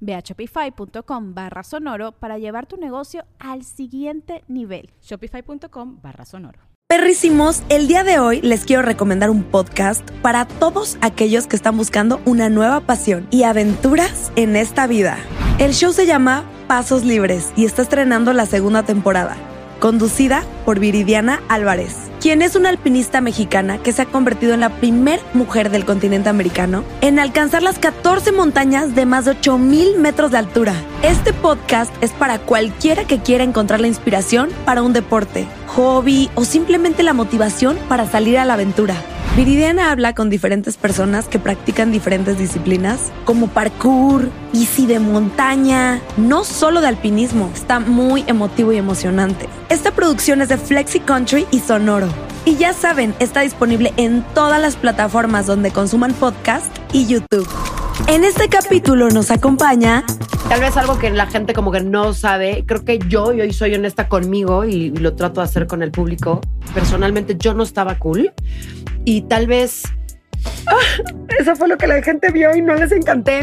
Ve a shopify.com barra sonoro para llevar tu negocio al siguiente nivel. Shopify.com barra sonoro. Perrísimos, el día de hoy les quiero recomendar un podcast para todos aquellos que están buscando una nueva pasión y aventuras en esta vida. El show se llama Pasos Libres y está estrenando la segunda temporada, conducida por Viridiana Álvarez quien es una alpinista mexicana que se ha convertido en la primer mujer del continente americano en alcanzar las 14 montañas de más de 8000 metros de altura. Este podcast es para cualquiera que quiera encontrar la inspiración para un deporte, hobby o simplemente la motivación para salir a la aventura. Viridiana habla con diferentes personas que practican diferentes disciplinas, como parkour, bici de montaña, no solo de alpinismo, está muy emotivo y emocionante. Esta producción es de Flexi Country y Sonoro. Y ya saben, está disponible en todas las plataformas donde consuman podcast y YouTube. En este capítulo nos acompaña Tal vez algo que la gente como que no sabe, creo que yo, y hoy soy honesta conmigo y, lo trato de hacer con el público, personalmente yo no estaba cool y tal vez ah, eso fue lo que la gente vio y no les encanté.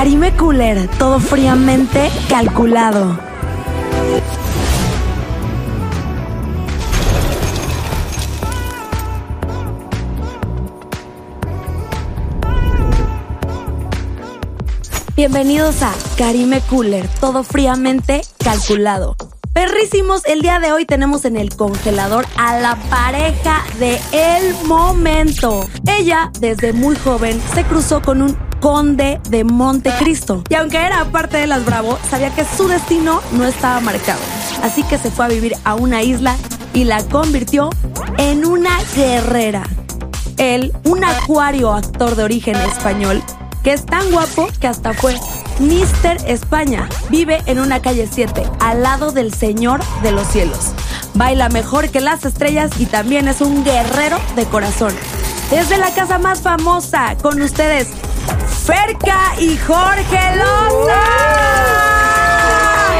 Karime Cooler, todo fríamente calculado. Bienvenidos a Karime Cooler, todo fríamente calculado. Perrísimos, el día de hoy tenemos en el congelador a la pareja de el momento. Ella, desde muy joven, se cruzó con un conde de Montecristo. Y aunque era parte de las Bravo, sabía que su destino no estaba marcado. Así que se fue a vivir a una isla y la convirtió en una guerrera. Él, un acuario actor de origen español, que es tan guapo que hasta fue Mister España. Vive en una calle 7, al lado del Señor de los Cielos. Baila mejor que las estrellas y también es un guerrero de corazón. Desde la casa más famosa, con ustedes, Ferca y Jorge Loza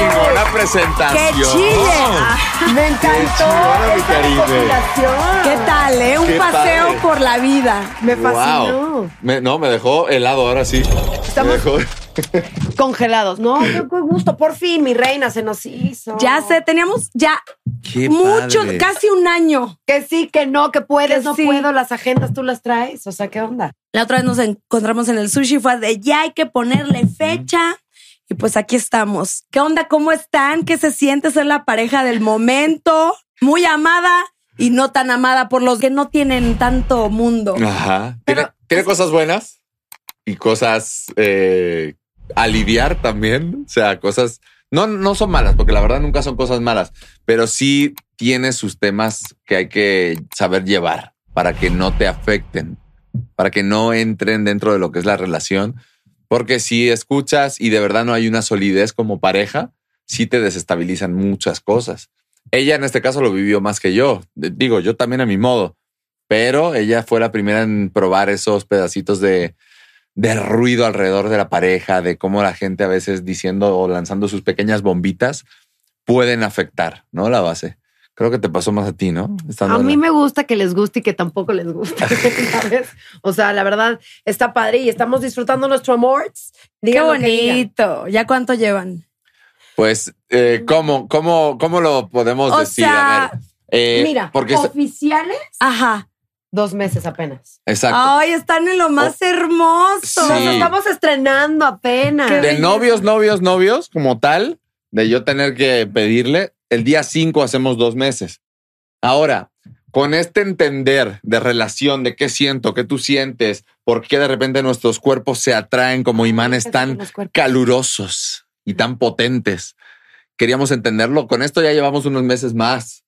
una presentación. ¡Qué chile! Me encantó. Qué, tal, eh? Un paseo por la vida. Me fascinó. no, me dejó helado ahora sí. Estamos congelados. No, qué gusto. Por fin, mi reina, se nos hizo. Ya sé, teníamos ya mucho, casi un año. Que sí, que no, que puedes, no puedo. Las agendas tú las traes. O sea, ¿qué onda? La otra vez nos encontramos en el sushi, fue de ya hay que ponerle fecha. Y pues aquí estamos. ¿Qué onda? ¿Cómo están? ¿Qué se siente ser la pareja del momento? Muy amada y no tan amada por los que no tienen tanto mundo. Ajá. Tiene, cosas buenas y cosas eh, aliviar también. O sea, cosas no, no son malas, porque la verdad nunca son cosas malas, pero sí tiene sus temas que hay que saber llevar para que no te afecten, para que no entren dentro de lo que es la relación porque si escuchas y de verdad no hay una solidez como pareja, sí te desestabilizan muchas cosas. Ella en este caso lo vivió más que yo. Digo, yo también a mi modo, pero ella fue la primera en probar esos pedacitos de, de ruido alrededor de la pareja, de cómo la gente a veces diciendo o lanzando sus pequeñas bombitas pueden afectar, ¿no? La base. Creo que te pasó más a ti, ¿no? a mí me gusta que les guste y que tampoco les guste, ¿sabes? O sea, la verdad está padre y estamos disfrutando nuestro amor. Qué bonito. ¿Ya cuánto llevan? Pues, eh, ¿cómo, cómo, ¿cómo lo podemos decir? a ver, eh, mira, porque oficiales. Ajá. dos meses apenas. Exacto. Ay, están en lo más hermoso. Sí. Nos estamos estrenando apenas. Qué de belleza. novios, novios, novios, como tal, de yo tener que pedirle, el día 5 hacemos dos meses. Ahora, con este entender de relación, de qué siento, qué tú sientes, por qué de repente nuestros cuerpos se atraen como imanes tan calurosos y tan potentes. Queríamos entenderlo. Con esto ya llevamos unos meses más,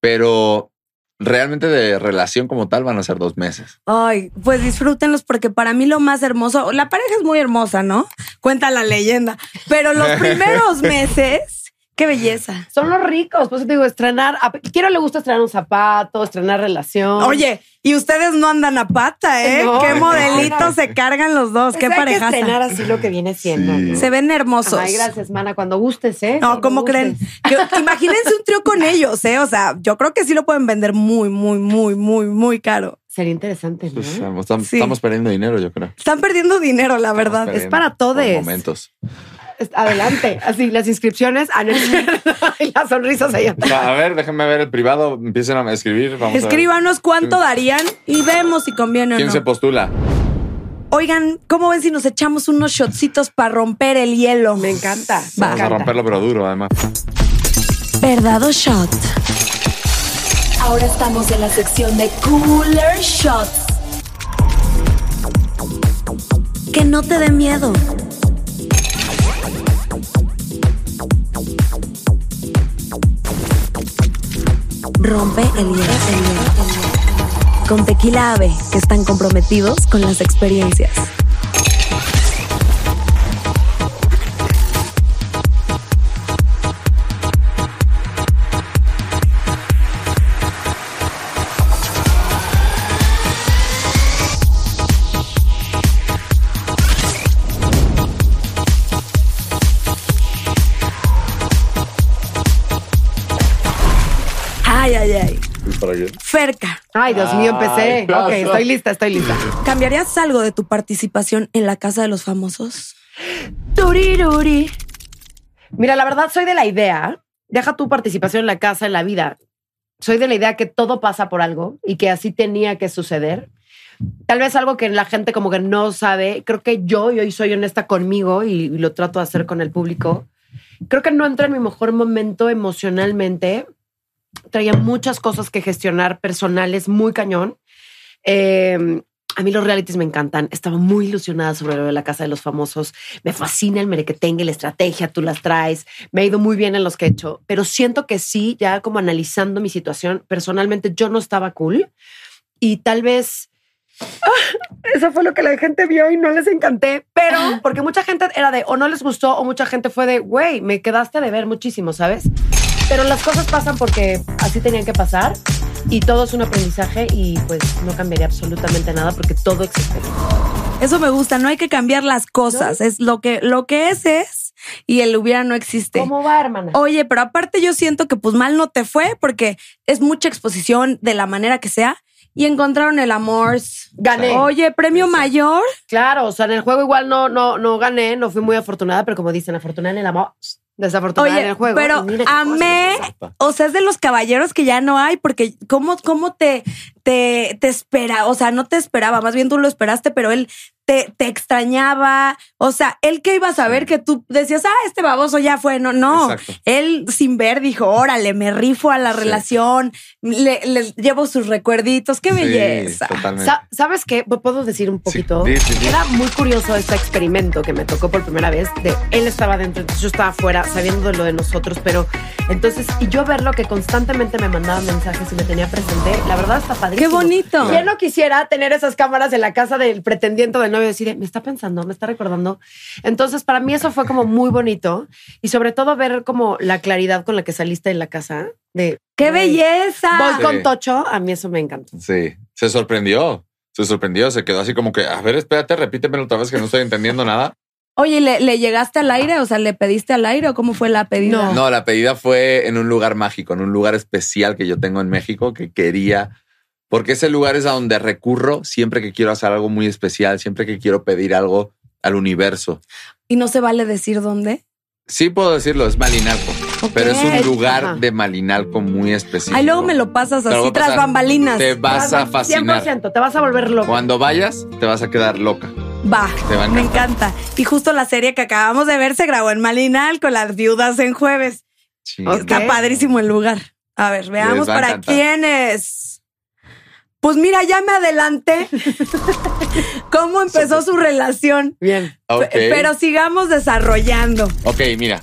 pero realmente de relación como tal van a ser dos meses. Ay, pues disfrútenlos porque para mí lo más hermoso, la pareja es muy hermosa, ¿no? Cuenta la leyenda, pero los primeros meses, qué belleza. Son los ricos, pues te digo, estrenar. A quiero le gusta estrenar un zapato, estrenar relación. Oye, y ustedes no andan a pata, ¿eh? No, qué no, modelitos no. se cargan los dos, Pues qué pareja. estrenar así lo que viene siendo. Sí. ¿no? Se ven hermosos. Ay, gracias, mana. Cuando gustes, ¿eh? No, Cuando ¿cómo gustes. creen? Que- imagínense un trío con ellos, ¿eh? O sea, yo creo que sí lo pueden vender muy, muy, muy, muy, muy caro. Sería interesante, ¿no? Pues, estamos, Sí. estamos perdiendo dinero, yo creo. Están perdiendo dinero, la verdad. Es para por todes. Momentos. Adelante. Así, las inscripciones. Cierto. y las sonrisas allá. A ver, déjenme ver el privado. Empiecen a escribir. Vamos a. Escríbanos cuánto darían y vemos si conviene o ¿Quién no. se postula? Oigan, ¿cómo ven si nos echamos unos shotcitos para romper el hielo? Me encanta. Va. Vamos a romperlo, pero duro, además. Verdad o shot. Ahora estamos en la sección de Cooler Shots. Que no te dé miedo. Rompe el hielo. el hielo, el hielo. Con Tequila Ave, que están comprometidos con las experiencias. ¿Para qué? Ferca, Ay, Dios mío, empecé. Ay, ok, estoy lista, estoy lista. ¿cambiarías algo de tu participación en la Casa de los Famosos? Turiruri. Mira, la verdad, soy de la idea. Deja tu participación en la casa, en la vida. Soy de la idea que todo pasa por algo y que así tenía que suceder. Tal vez algo que la gente como que no sabe. Creo que yo, y hoy soy honesta conmigo y, y lo trato de hacer con el público. Creo que no entré en mi mejor momento emocionalmente. Traía muchas cosas que gestionar personales, muy cañón. Eh, a mí los realities me encantan. Estaba muy ilusionada sobre la casa de los famosos. Me fascina el merequetengue, la estrategia, tú las traes. Me ha ido muy bien en los que he hecho, pero siento que sí, ya como analizando mi situación, personalmente yo no estaba cool y tal vez ¡ah! eso fue lo que la gente vio y no les encanté, pero porque mucha gente era de o no les gustó o mucha gente fue de, güey, me quedaste de ver muchísimo, ¿sabes? Pero las cosas pasan porque así tenían que pasar y todo es un aprendizaje y pues no cambiaría absolutamente nada porque todo existe. Eso me gusta, no hay que cambiar las cosas, es lo que, lo que es es y el hubiera no existe. ¿Cómo va, hermana? Oye, pero aparte yo siento que pues mal no te fue porque es mucha exposición de la manera que sea y encontraron el amor. Gané. Oye, premio mayor. Claro, o sea, en el juego igual no, no, no gané, no fui muy afortunada, pero como dicen, afortunada en el amor, desafortunada en Oye, el juego. pero amé, o sea, es de los caballeros que ya no hay porque cómo, cómo te, te, te espera, o sea, no te esperaba, más bien tú lo esperaste, pero él te, te extrañaba, o sea, él que iba a saber que tú decías, ah, este baboso ya fue, no, no, Exacto. él sin ver dijo, órale, me rifo a la Sí. relación, le, le llevo sus recuerditos, qué Sí, belleza. totalmente. Sa- ¿Sabes qué? ¿Puedo decir un poquito? Sí, sí, sí. Era muy curioso este experimento que me tocó por primera vez. De él estaba dentro, entonces yo estaba afuera, sabiendo de lo de nosotros, pero entonces, y yo verlo que constantemente me mandaba mensajes y me tenía presente, la verdad está padrísimo. Qué bonito. ¿Quién no quisiera tener esas cámaras en la casa del pretendiente del novio y decir, me está pensando, me está recordando? Entonces, para mí eso fue como muy bonito y sobre todo ver como la claridad con la que saliste de la casa de ¡Qué "Güey, belleza! Voy Sí. con Tocho, a mí eso me encanta. Sí, se sorprendió. Se sorprendió, se quedó así como que, a ver, espérate, repítemelo otra vez que no estoy entendiendo nada. Oye, ¿le, ¿le llegaste al aire? O sea, ¿le pediste al aire o cómo fue la pedida? No. No, la pedida fue en un lugar mágico, en un lugar especial que yo tengo en México que quería, porque ese lugar es a donde recurro siempre que quiero hacer algo muy especial, siempre que quiero pedir algo al universo. ¿Y no se vale decir dónde? Sí puedo decirlo, es Malinalco. pero es un lugar Ajá. de Malinalco muy específico. Ahí luego me lo pasas lo así tras pasar. bambalinas. Te vas a fascinar. 100%, te vas a volver loco. Cuando vayas, te vas a quedar loca. Va, Te va a me encanta. Y justo la serie que acabamos de ver se grabó en Malinal con las viudas en jueves. Sí. Está padrísimo el lugar. A ver, veamos a para encantar. quiénes. Pues mira, ya me adelanté cómo empezó su relación. Bien. Pero sigamos desarrollando. Ok, mira.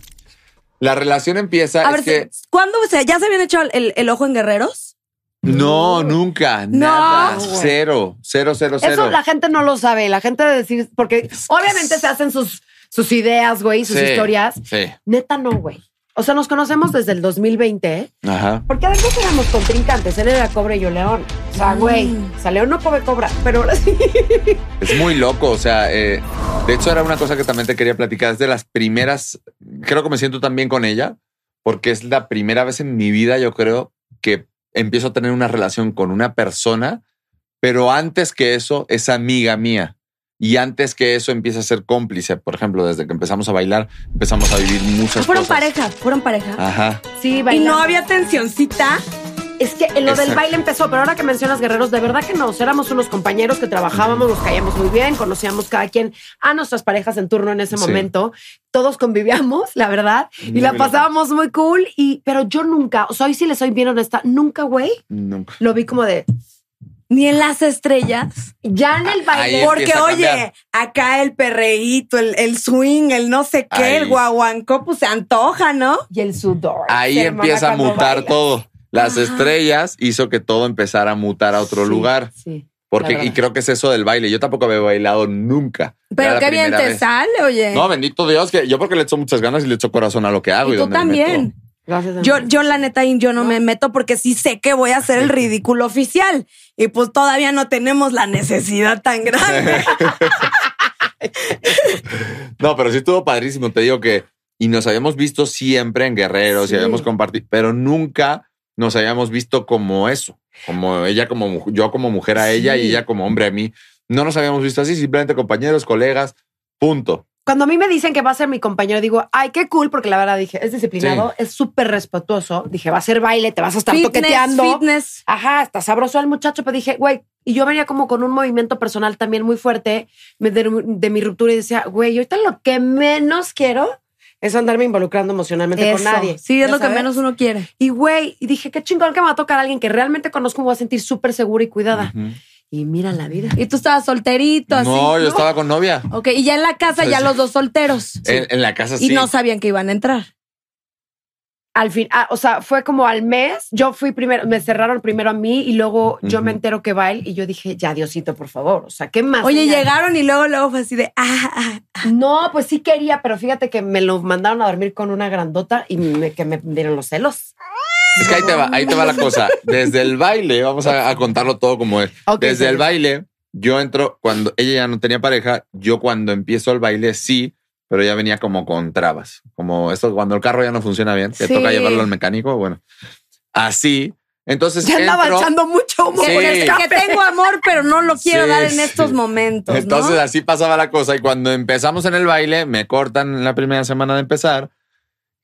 La relación empieza. A es ver, que, ¿cuándo o sea, ya se habían hecho el, el ojo en guerreros? no, nunca. Nada. güey. Cero. Cero, cero, cero. Eso la gente no lo sabe. La gente debe decir, porque obviamente se hacen sus, sus ideas, güey, sus Sí, historias. Sí. Neta, no, güey. O sea, nos conocemos desde el 2020, ¿eh? Ajá. Porque además éramos contrincantes. Él era cobre y yo león. O sea, güey, o sea, león no come cobra. Pero ahora sí. Es muy loco, o sea, eh, de hecho era una cosa que también te quería platicar, es de las primeras, creo que me siento también con ella, porque es la primera vez en mi vida, yo creo, que empiezo a tener una relación con una persona, pero antes que eso es amiga mía. Y antes que eso empieza a ser cómplice, por ejemplo, desde que empezamos a bailar, empezamos a vivir muchas Fueron cosas. pareja, fueron pareja. Ajá. Sí, y bailando. no había tensioncita. Es que lo del baile empezó, pero ahora que mencionas guerreros, de verdad que no. Éramos unos compañeros que trabajábamos, nos caíamos muy bien, conocíamos cada quien a nuestras parejas en turno en ese Sí. momento. Todos convivíamos, la verdad, y la pasábamos muy cool. Y, pero yo nunca, o sea, hoy sí le soy bien honesta, nunca, güey, Nunca. lo vi como de Ni en las estrellas. ya en el baile. Ahí Porque, oye, acá el perreíto, el, el swing, el no sé qué, Ahí. el guaguancó, pues se antoja, ¿no? Y el sudor. Ahí empieza a mutar todo. Las Ajá. estrellas hizo que todo empezara a mutar a otro Sí, lugar. Sí. Porque, y creo que es eso del baile. Yo tampoco había bailado nunca. Pero qué bien te vez. sale, oye. No, bendito Dios, que yo porque le echo muchas ganas y le echo corazón a lo que hago. y Y, tú donde me también. meto. Gracias. Yo, yo la neta yo no, me meto porque sí sé que voy a hacer el ridículo oficial y pues todavía no tenemos la necesidad tan grande. No, pero sí estuvo padrísimo. Te digo que, y nos habíamos visto siempre en Guerreros Sí. y habíamos compartido, pero nunca nos habíamos visto como eso. Como ella, como yo como mujer a ella Sí. y ella como hombre a mí. No nos habíamos visto así, simplemente compañeros, colegas, punto. Cuando a mí me dicen que va a ser mi compañero, digo, ay, qué cool, porque la verdad dije, es disciplinado, es súper respetuoso. Dije, va a ser baile, te vas a estar fitness, toqueteando. fitness. Ajá, está sabroso el muchacho, pero dije, güey, y yo venía como con un movimiento personal también muy fuerte de, de mi ruptura y decía, güey, ahorita lo que menos quiero es andarme involucrando emocionalmente con nadie. Sí, es ¿Ya lo que menos uno quiere. Y güey, y dije, qué chingón que me va a tocar a alguien que realmente conozco, me voy a sentir súper segura y cuidada. Y mira la vida. Y tú estabas solterito, así. No, yo estaba con novia. Ok, y ya en la casa ya Sí. los dos solteros. En, en la casa Y sí. no sabían que iban a entrar. Al fin, ah, o sea, fue como al mes. Yo fui primero, me cerraron primero a mí y luego yo me entero que va él y yo dije, ya, Diosito, por favor. O sea, ¿qué más? Oye, señal? llegaron y luego, luego fue así de, ah, ah, ah. No, pues sí quería, pero fíjate que me lo mandaron a dormir con una grandota y me- que me dieron los celos. Es que ahí te va, ahí te va la cosa. Desde el baile, vamos a, a contarlo todo como es. Desde sí. el baile, yo entro cuando ella ya no tenía pareja. Yo cuando empiezo el baile, sí, pero ya venía como con trabas. Como esto, cuando el carro ya no funciona bien, que Sí. toca llevarlo al mecánico. Bueno, así. Entonces, Ya andaba entro- echando mucho humo Sí. Que, tengo amor, pero no lo quiero Sí, dar en sí. estos momentos. ¿no? Entonces así pasaba la cosa y cuando empezamos en el baile me cortan la primera semana de empezar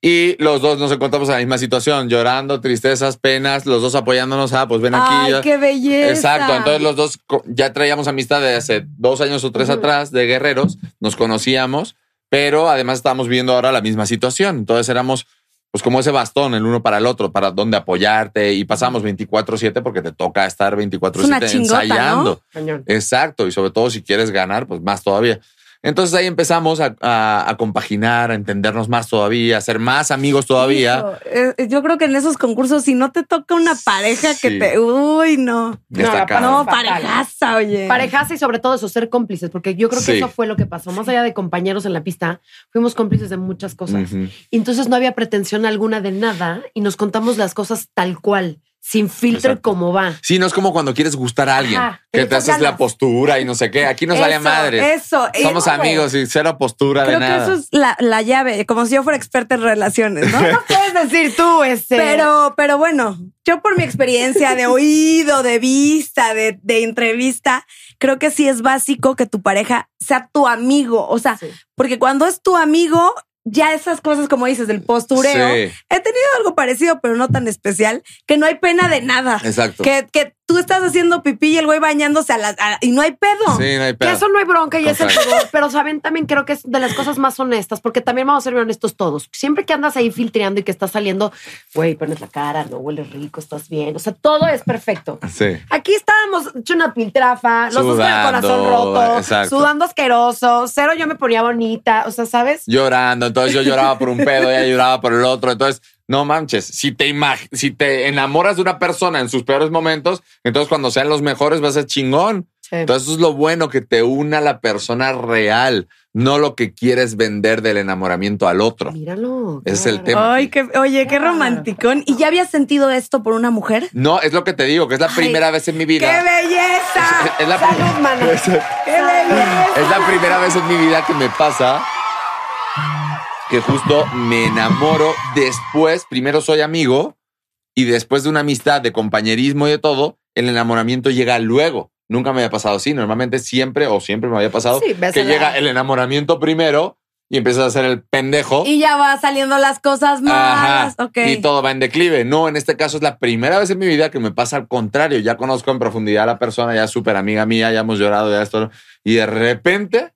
y los dos nos encontramos en la misma situación, llorando, tristezas, penas, los dos apoyándonos, ah, pues ven aquí. Ay, ya- qué belleza. Exacto, entonces los dos ya traíamos amistad de hace dos años o tres atrás de guerreros, nos conocíamos, pero además estábamos viendo ahora la misma situación, entonces éramos pues como ese bastón el uno para el otro, para donde apoyarte y pasamos 24/7 porque te toca estar 24/7 Es una chingota, ensayando. Exacto, y sobre todo si quieres ganar, pues más todavía. Entonces ahí empezamos a, a- a compaginar, a entendernos más todavía, a ser más amigos todavía. Hijo, eh, yo creo que en esos concursos, si no te toca una pareja que te. Uy, no. No, parejaza, oye. Parejas y sobre todo eso, ser cómplices, porque yo creo que Sí. eso fue lo que pasó. Más allá de compañeros en la pista, fuimos cómplices de muchas cosas. Entonces no había pretensión alguna de nada y nos contamos las cosas tal cual, sin filtro y Exacto. como va. Sí, no es como cuando quieres gustar a alguien, Ajá, que que te haces la postura y no sé qué. Aquí nos vale madre. Eso. Somos oye, amigos y cero postura Creo de que nada. eso es la, la llave, como si yo fuera experta en relaciones, ¿no? No puedes decir tú ese. Pero, pero bueno, yo por mi experiencia de oído, de vista, de, de entrevista, creo que sí es básico que tu pareja sea tu amigo. O sea, Sí. porque cuando es tu amigo, ya esas cosas, como dices, del postureo, Sí. he tenido algo parecido, pero no tan especial, que no hay pena de nada. Exacto. Que, que tú estás haciendo pipí y el güey bañándose a la, a- y no hay pedo. Sí, no hay Que pedo. eso no hay bronca y es el pudor, pero saben, también creo que es de las cosas más honestas, porque también vamos a ser honestos todos. Siempre que andas ahí filtreando y que estás saliendo, güey, pones la cara, no hueles rico, estás bien. O sea, todo es perfecto. Sí. Aquí estábamos hecho una piltrafa, los dos con el corazón roto, exacto. sudando asqueroso, cero yo me ponía bonita, o sea, ¿sabes? Llorando. Entonces yo lloraba por un pedo, ella lloraba por el otro. Entonces, no manches. Si te imag- si te enamoras de una persona en sus peores momentos, entonces cuando sean los mejores va a ser chingón. Sí. Entonces eso es lo bueno que te una a la persona real, no lo que quieres vender del enamoramiento al otro. Míralo. qué es el tema. Ay, qué, oye, qué romanticón. ¿Y ya habías sentido esto por una mujer? No, es lo que te digo, que es la Ay, primera vez en mi ¡Qué vida. belleza! Es la, Salud, mana. es ¡Qué belleza! la primera vez en mi vida que me pasa que justo me enamoro después, primero soy amigo y después de una amistad, de compañerismo y de todo, el enamoramiento llega luego. Nunca me había pasado así. Normalmente siempre o siempre me había pasado Sí, que la- llega el enamoramiento primero y empiezas a hacer el pendejo. Y ya va saliendo las cosas malas. Ajá, Ok. Y todo va en declive. No, en este caso es la primera vez en mi vida que me pasa al contrario. Ya conozco en profundidad a la persona, ya es súper amiga mía, ya hemos llorado, ya esto. Y de repente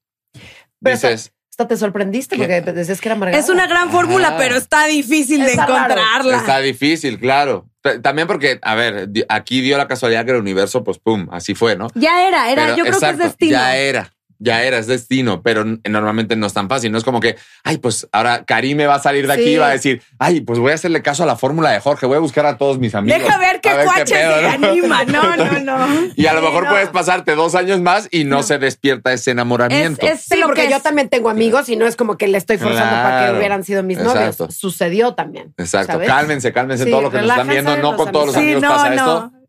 Pero dices, Hasta te sorprendiste porque decías que era amargada. Es una gran fórmula, Ah. pero está difícil de raro. encontrarla. está difícil, claro. También porque, a ver, aquí dio la casualidad que el universo, pues pum, así fue, ¿no? Ya era, era, Pero, yo creo que es destino. Ya era, ya era, es destino, pero normalmente no es tan fácil. No es como que, ay, pues ahora Karim me va a salir de aquí y va a decir, ay, pues voy a hacerle caso a la fórmula de Jorge, voy a buscar a todos mis amigos. Deja ver qué cuaches se ¿no? anima. No, no, no. Y a lo mejor no. puedes pasarte dos años más y no, se despierta ese enamoramiento. Es- es- Sí, lo porque que yo también tengo amigos y no es como que le estoy forzando para que hubieran sido mis novios. Sucedió también. Exacto, ¿sabes? cálmense, cálmense Sí, todo lo que nos están viendo. No con todos los amigos. pasa no, esto.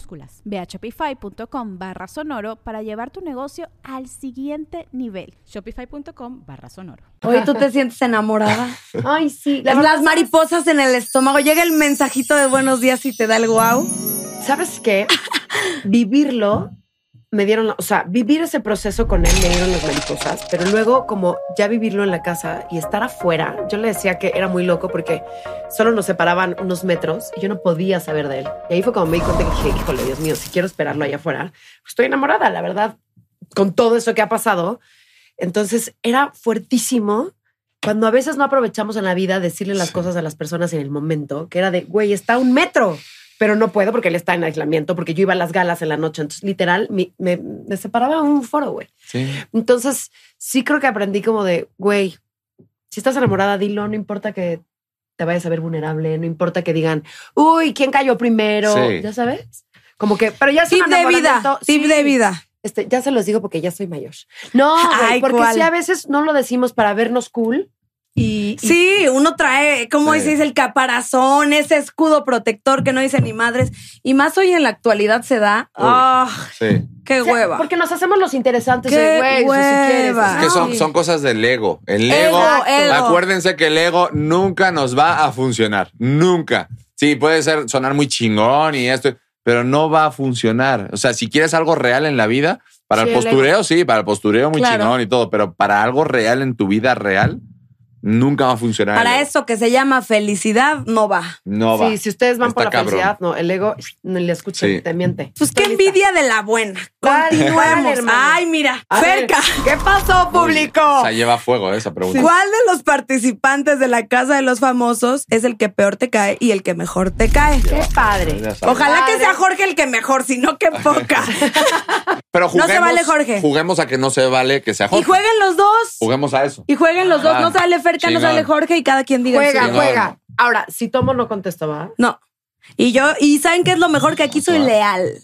minúsculas. Ve a shopify.com barra sonoro para llevar tu negocio al siguiente nivel. Shopify.com barra sonoro. Hoy tú te sientes enamorada. Ay, sí. la Es verdad, las mariposas en el estómago. Llega el mensajito de buenos días y te da el wow. ¿Sabes qué? Vivirlo, me dieron, o sea, vivir ese proceso con él me dieron las mariposas, pero luego como ya vivirlo en la casa y estar afuera, yo le decía que era muy loco porque solo nos separaban unos metros y yo no podía saber de él. Y ahí fue como me di cuenta que dije, híjole, Dios mío, si quiero esperarlo allá afuera, pues estoy enamorada, la verdad, con todo eso que ha pasado. Entonces era fuertísimo cuando a veces no aprovechamos en la vida decirle las cosas a las personas en el momento, que era de, güey, está a un metro, pero no puedo porque él está en aislamiento, porque yo iba a las galas en la noche. Entonces, literal, me, me separaba un foro, güey. Sí. Entonces, sí creo que aprendí como de, güey, si estás enamorada, dilo, no importa que te vayas a ver vulnerable, no importa que digan, uy, ¿quién cayó primero? Sí. Ya sabes. Como que, pero ya es Tip de vida. Tip sí. de vida. Este, ya se los digo porque ya soy mayor. No, güey, porque ¿cuál? sí a veces no lo decimos para vernos cool y, y- Sí, uno trae, como Sí. dices, el caparazón, ese escudo protector que no dice ni madres. Y más hoy en la actualidad se da. Uy. ¡Ah! Sí. ¡Qué o sea, hueva! porque nos hacemos los interesantes, Qué de, güey, si quieres. Es que son, cosas del ego. El Ego, ego, acuérdense que el ego nunca nos va a funcionar. Nunca. Sí, puede ser sonar muy chingón y esto, pero no va a funcionar. O sea, si quieres algo real en la vida, para Sí, el el postureo, sí, para el postureo muy Claro. chingón y todo, pero para algo real en tu vida real, Nunca va a funcionar. Para eso que se llama felicidad, no va. No va. Sí, si ustedes van por la cabrón. felicidad, no, el ego no le escuchen, Sí. te miente. Pues qué Estoy lista. envidia de la buena. Dale, Continuemos. Ay, mira, A ver, Ferca. ¿Qué pasó, público? O sea, lleva fuego esa pregunta. ¿Cuál de los participantes de la casa de los famosos es el que peor te cae y el que mejor te cae? Qué padre. Ya sabes. Ojalá que sea Jorge el que mejor, si no, que poca. Pero No se juguemos, vale, Jorge. Juguemos a que no se vale que sea y Jorge. jueguen los dos. Juguemos a eso. Y jueguen los dos. Ah, No sale Ferca, no chingón. sale Jorge y cada quien diga Juega. Sí, juega. Ahora, si tomo no contesto, ¿va? No. Y yo, y ¿saben qué es lo mejor? Que aquí soy leal.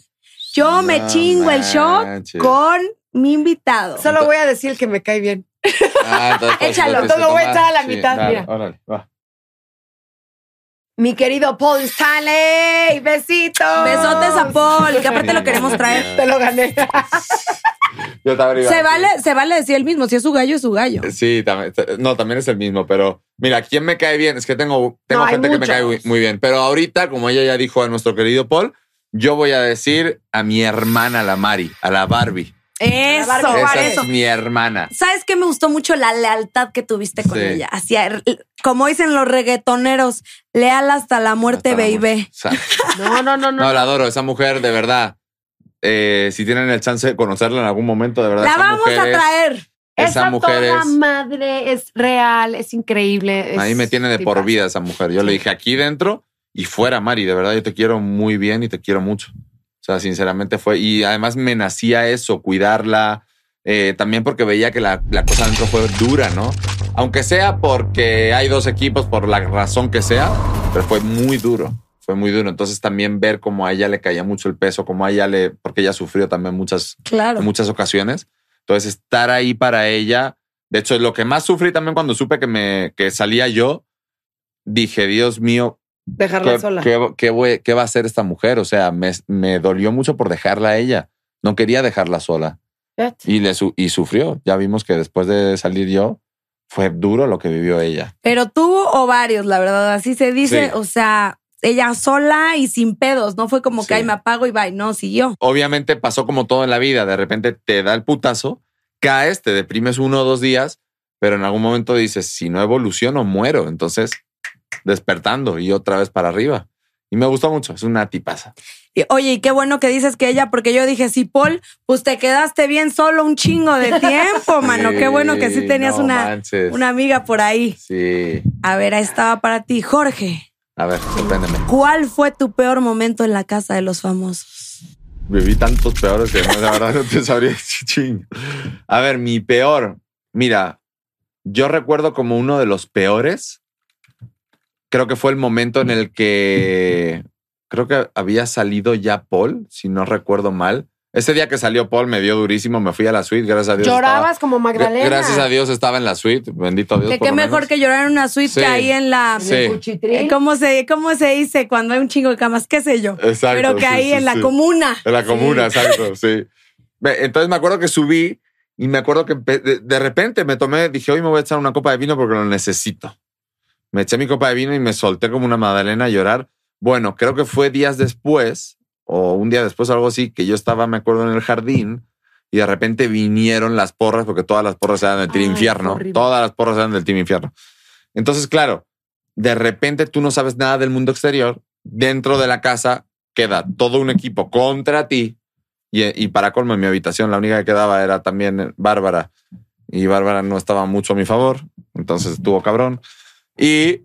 Yo me chingo el show manches. con mi invitado. Solo voy a decir el que me cae bien. Ah, entonces, pues, Échalo, entonces, lo voy a echar a la sí, mitad, dale, mira. Órale, va. Mi querido Paul Stanley, besitos. Besotes a Paul, que aparte lo queremos traer. Te lo gané. Yo también Se vale, se vale decir el mismo. Si es su gallo, es su gallo. Sí, también, t- no, también es el mismo, pero mira, ¿quién me cae bien? Es que tengo, tengo No, gente que me cae muy, muy bien, pero ahorita, como ella ya dijo a nuestro querido Paul, yo voy a decir a mi hermana, la Mari, a la Barbie. Eso, Barbie Esa para es mi hermana. ¿Sabes qué me gustó mucho la lealtad que tuviste con Sí. ella? Hacia, como dicen los reggaetoneros, leal hasta la muerte, Hasta la baby. muerte. O sea, No, no, no, no. no, la adoro, esa mujer, de verdad. Eh, si tienen el chance de conocerla en algún momento, de verdad. La vamos a es- traer. Esa Esa mujer toda es. madre es real, es increíble. es A mí me tiene de por vida esa mujer. Yo le dije aquí dentro y fuera, Mari. De verdad, yo te quiero muy bien y te quiero mucho. O sea, sinceramente fue. Y además me nacía eso, cuidarla. eh, también porque veía que la, la cosa dentro fue dura, ¿no? Aunque sea porque hay dos equipos, por la razón que sea, pero fue muy duro. Fue muy duro. Entonces también ver cómo a ella le caía mucho el peso, cómo a ella le. Porque ella sufrió también muchas Claro. en muchas ocasiones. Entonces, estar ahí para ella. De hecho, lo que más sufrí también cuando supe que me que salía yo, dije, Dios mío, Dejarla ¿qué, sola. qué- qué voy- qué va a hacer esta mujer? O sea, me, me dolió mucho por dejarla a ella. No quería dejarla sola. Y, le su- y sufrió. Ya vimos que después de salir yo, fue duro lo que vivió ella. Pero tuvo ovarios, la verdad, así se dice. Sí. O sea, ella sola y sin pedos. No fue como Sí. que, ay, me apago y bye. No, siguió. Obviamente pasó como todo en la vida. De repente te da el putazo, caes, te deprimes uno o dos días, pero en algún momento dices, si no evoluciono, muero. Entonces, despertando y otra vez para arriba. Y me gustó mucho. Es una tipaza. Y, Oye, y qué bueno que dices que ella, porque yo dije, sí, Paul, pues te quedaste bien solo un chingo de tiempo, mano. Qué bueno que sí tenías no una, manches. una amiga por ahí. Sí. A ver, ahí estaba para ti. Jorge, A ver, sorpréndeme. ¿cuál fue tu peor momento en la casa de los famosos? Viví tantos peores que no, la verdad no te sabría ching. A ver, mi peor. Mira, yo recuerdo como uno de los peores. Creo que fue el momento en el que creo que había salido ya Paul, si no recuerdo mal. Ese día que salió Paul me dio durísimo, me fui a la suite, gracias a Dios. Llorabas como estaba- Magdalena. Gracias a Dios estaba en la suite, bendito Dios. Que por qué lo mejor menos. que llorar en una suite Sí. que ahí en la... Sí. Eh, ¿Cómo se, ¿Cómo se dice cuando hay un chingo de camas? ¿Qué sé yo? Exacto, Pero que sí, ahí sí, en la comuna. En la comuna, exacto, sí. Entonces me acuerdo que subí y me acuerdo que de repente me tomé, dije, hoy me voy a echar una copa de vino porque lo necesito. Me eché mi copa de vino y me solté como una magdalena a llorar. Bueno, creo que fue días después o un día después, algo así, que yo estaba, me acuerdo, en el jardín y de repente vinieron las porras porque todas las porras eran del Team Ay, Infierno. Todas las porras eran del Team Infierno. Entonces, claro, de repente tú no sabes nada del mundo exterior. Dentro de la casa queda todo un equipo contra ti. Y, y para colmo, en mi habitación, la única que quedaba era también Bárbara. Y Bárbara no estaba mucho a mi favor. Entonces estuvo cabrón. Y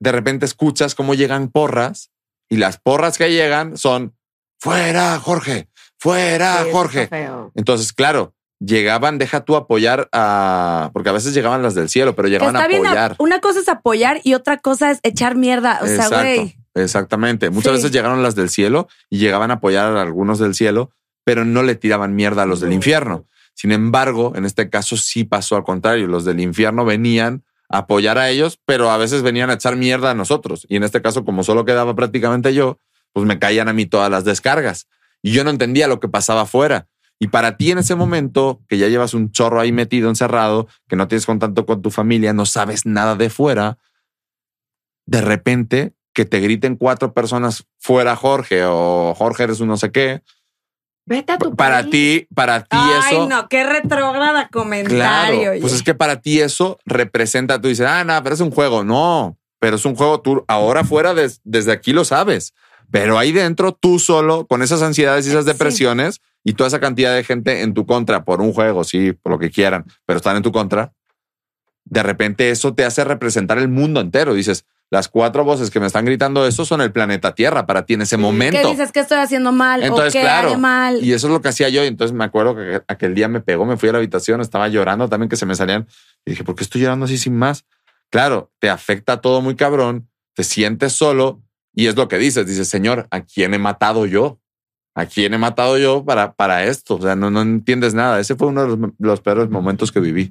de repente escuchas cómo llegan porras. Y las porras que llegan son: ¡Fuera, Jorge! ¡Fuera, Sí, Jorge! Entonces, claro, llegaban, deja tú apoyar a. Porque a veces llegaban las del cielo, pero llegaban a está bien, a- apoyar. una cosa es apoyar y otra cosa es echar mierda. O sea, güey. Exactamente. Muchas Sí. veces llegaron las del cielo y llegaban a apoyar a algunos del cielo, pero no le tiraban mierda a los del infierno. Sin embargo, en este caso sí pasó al contrario. Los del infierno venían apoyar a ellos, pero a veces venían a echar mierda a nosotros. Y en este caso, como solo quedaba prácticamente yo, pues me caían a mí todas las descargas. Y yo no entendía lo que pasaba afuera. Y para ti en ese momento, que ya llevas un chorro ahí metido, encerrado, que no tienes contacto con tu familia, no sabes nada de fuera, de repente que te griten cuatro personas fuera Jorge o Jorge eres un no sé qué, Vete a tu Para país. ti, para ti Ay, eso. no, qué retrógrada comentario. Claro, pues es que para ti eso representa, tú dices, ah, no, pero es un juego. No, pero es un juego, tú ahora fuera des- desde aquí lo sabes, pero ahí dentro tú solo, con esas ansiedades y esas Sí. depresiones y toda esa cantidad de gente en tu contra por un juego, sí, por lo que quieran, pero están en tu contra, de repente eso te hace representar el mundo entero. Dices, las cuatro voces que me están gritando eso son el planeta Tierra para ti en ese momento. ¿Qué dices que estoy haciendo mal Entonces, o qué claro. haré mal? Y eso es lo que hacía yo. Y entonces me acuerdo que aquel día me pegó, me fui a la habitación, estaba llorando también que se me salían. Y dije, ¿por qué estoy llorando así sin más? Claro, te afecta todo muy cabrón, te sientes solo y es lo que dices. Dices, Señor, ¿a quién he matado yo? ¿A quién he matado yo para, para esto? O sea, no, no entiendes nada. Ese fue uno de los, los peores momentos que viví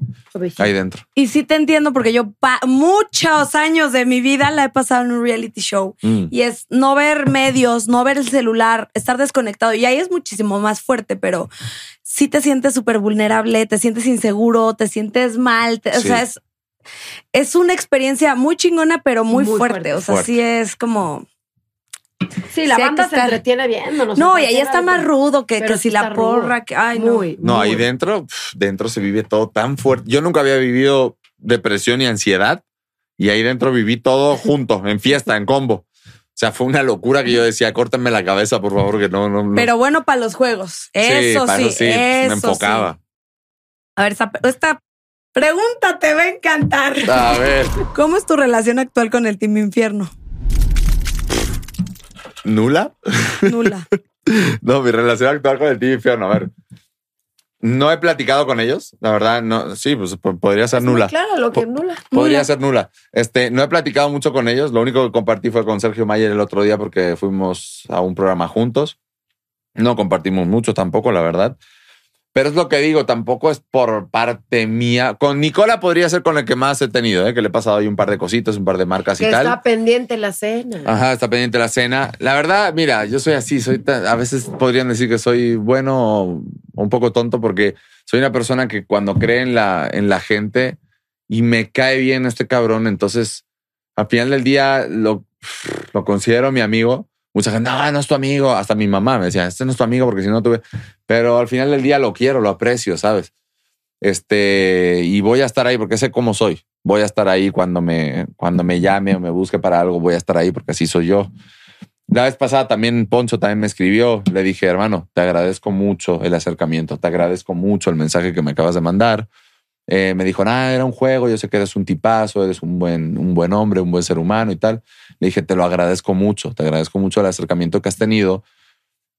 ahí dentro. Y sí te entiendo porque yo pa- muchos años de mi vida la he pasado en un reality show. Mm. Y es no ver medios, no ver el celular, estar desconectado. Y ahí es muchísimo más fuerte, pero sí te sientes súper vulnerable, te sientes inseguro, te sientes mal. te- O sea, es, es una experiencia muy chingona, pero muy, Muy fuerte. fuerte. O sea, Fuerte. sí es como... Sí, la banda se estar- entretiene viéndonos. No, y ahí está más rudo que, que si la porra. Que, ay, no. Muy, No, muy. ahí dentro, pf, dentro se vive todo tan fuerte. Yo nunca había vivido depresión y ansiedad y ahí dentro viví todo junto, en fiesta, en combo. O sea, fue una locura que yo decía, córtenme la cabeza, por favor, que no, no. no". Pero bueno para los juegos. Eso para sí, eso sí, eso me enfocaba. sí. A ver, esta, esta pregunta te va a encantar. A ver, ¿Cómo es tu relación actual con el Team Infierno? ¿Nula? Nula. No, mi relación actual con el Team Infierno, a ver. No he platicado con ellos, la verdad, no, sí, pues po- podría ser nula. Claro, lo que nula. Podría Nula. ser nula. Este, no he platicado mucho con ellos. Lo único que compartí fue con Sergio Mayer el otro día porque fuimos a un programa juntos. No compartimos mucho tampoco, la verdad. Pero es lo que digo, tampoco es por parte mía. Con Nicola podría ser con el que más he tenido, ¿eh? que le he pasado ahí un par de cositas, un par de marcas Que y tal. está pendiente la cena. Ajá, está pendiente la cena. La verdad, mira, yo soy así, soy a veces podrían decir que soy bueno o un poco tonto porque soy una persona que cuando cree en la, en la gente y me cae bien este cabrón, entonces al final del día lo, lo considero mi amigo. Mucha gente, no, no es tu amigo. Hasta mi mamá me decía, este no es tu amigo porque si no tuve. Pero al final del día lo quiero, lo aprecio, ¿sabes? Este, y voy a estar ahí porque sé cómo soy. Voy a estar ahí cuando me, cuando me llame o me busque para algo, voy a estar ahí porque así soy yo. La vez pasada también Poncho también me escribió. Le dije, hermano, te agradezco mucho el acercamiento, te agradezco mucho el mensaje que me acabas de mandar. Eh, me dijo, nada, era un juego, yo sé que eres un tipazo, eres un buen, un buen hombre, un buen ser humano y tal. Le dije, te lo agradezco mucho, te agradezco mucho el acercamiento que has tenido.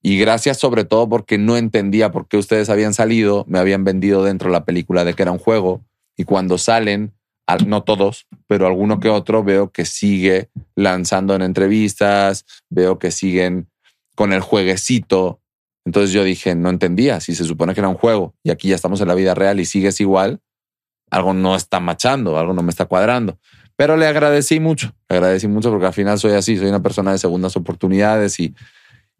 Y gracias sobre todo porque no entendía por qué ustedes habían salido, me habían vendido dentro de la película de que era un juego. Y cuando salen, al- no todos, pero alguno que otro, veo que sigue lanzando en entrevistas, veo que siguen con el jueguecito. Entonces yo dije, no entendía, si se supone que era un juego y aquí ya estamos en la vida real y sigues igual, algo no está machando, algo no me está cuadrando. Pero le agradecí mucho, le agradecí mucho porque al final soy así, soy una persona de segundas oportunidades y,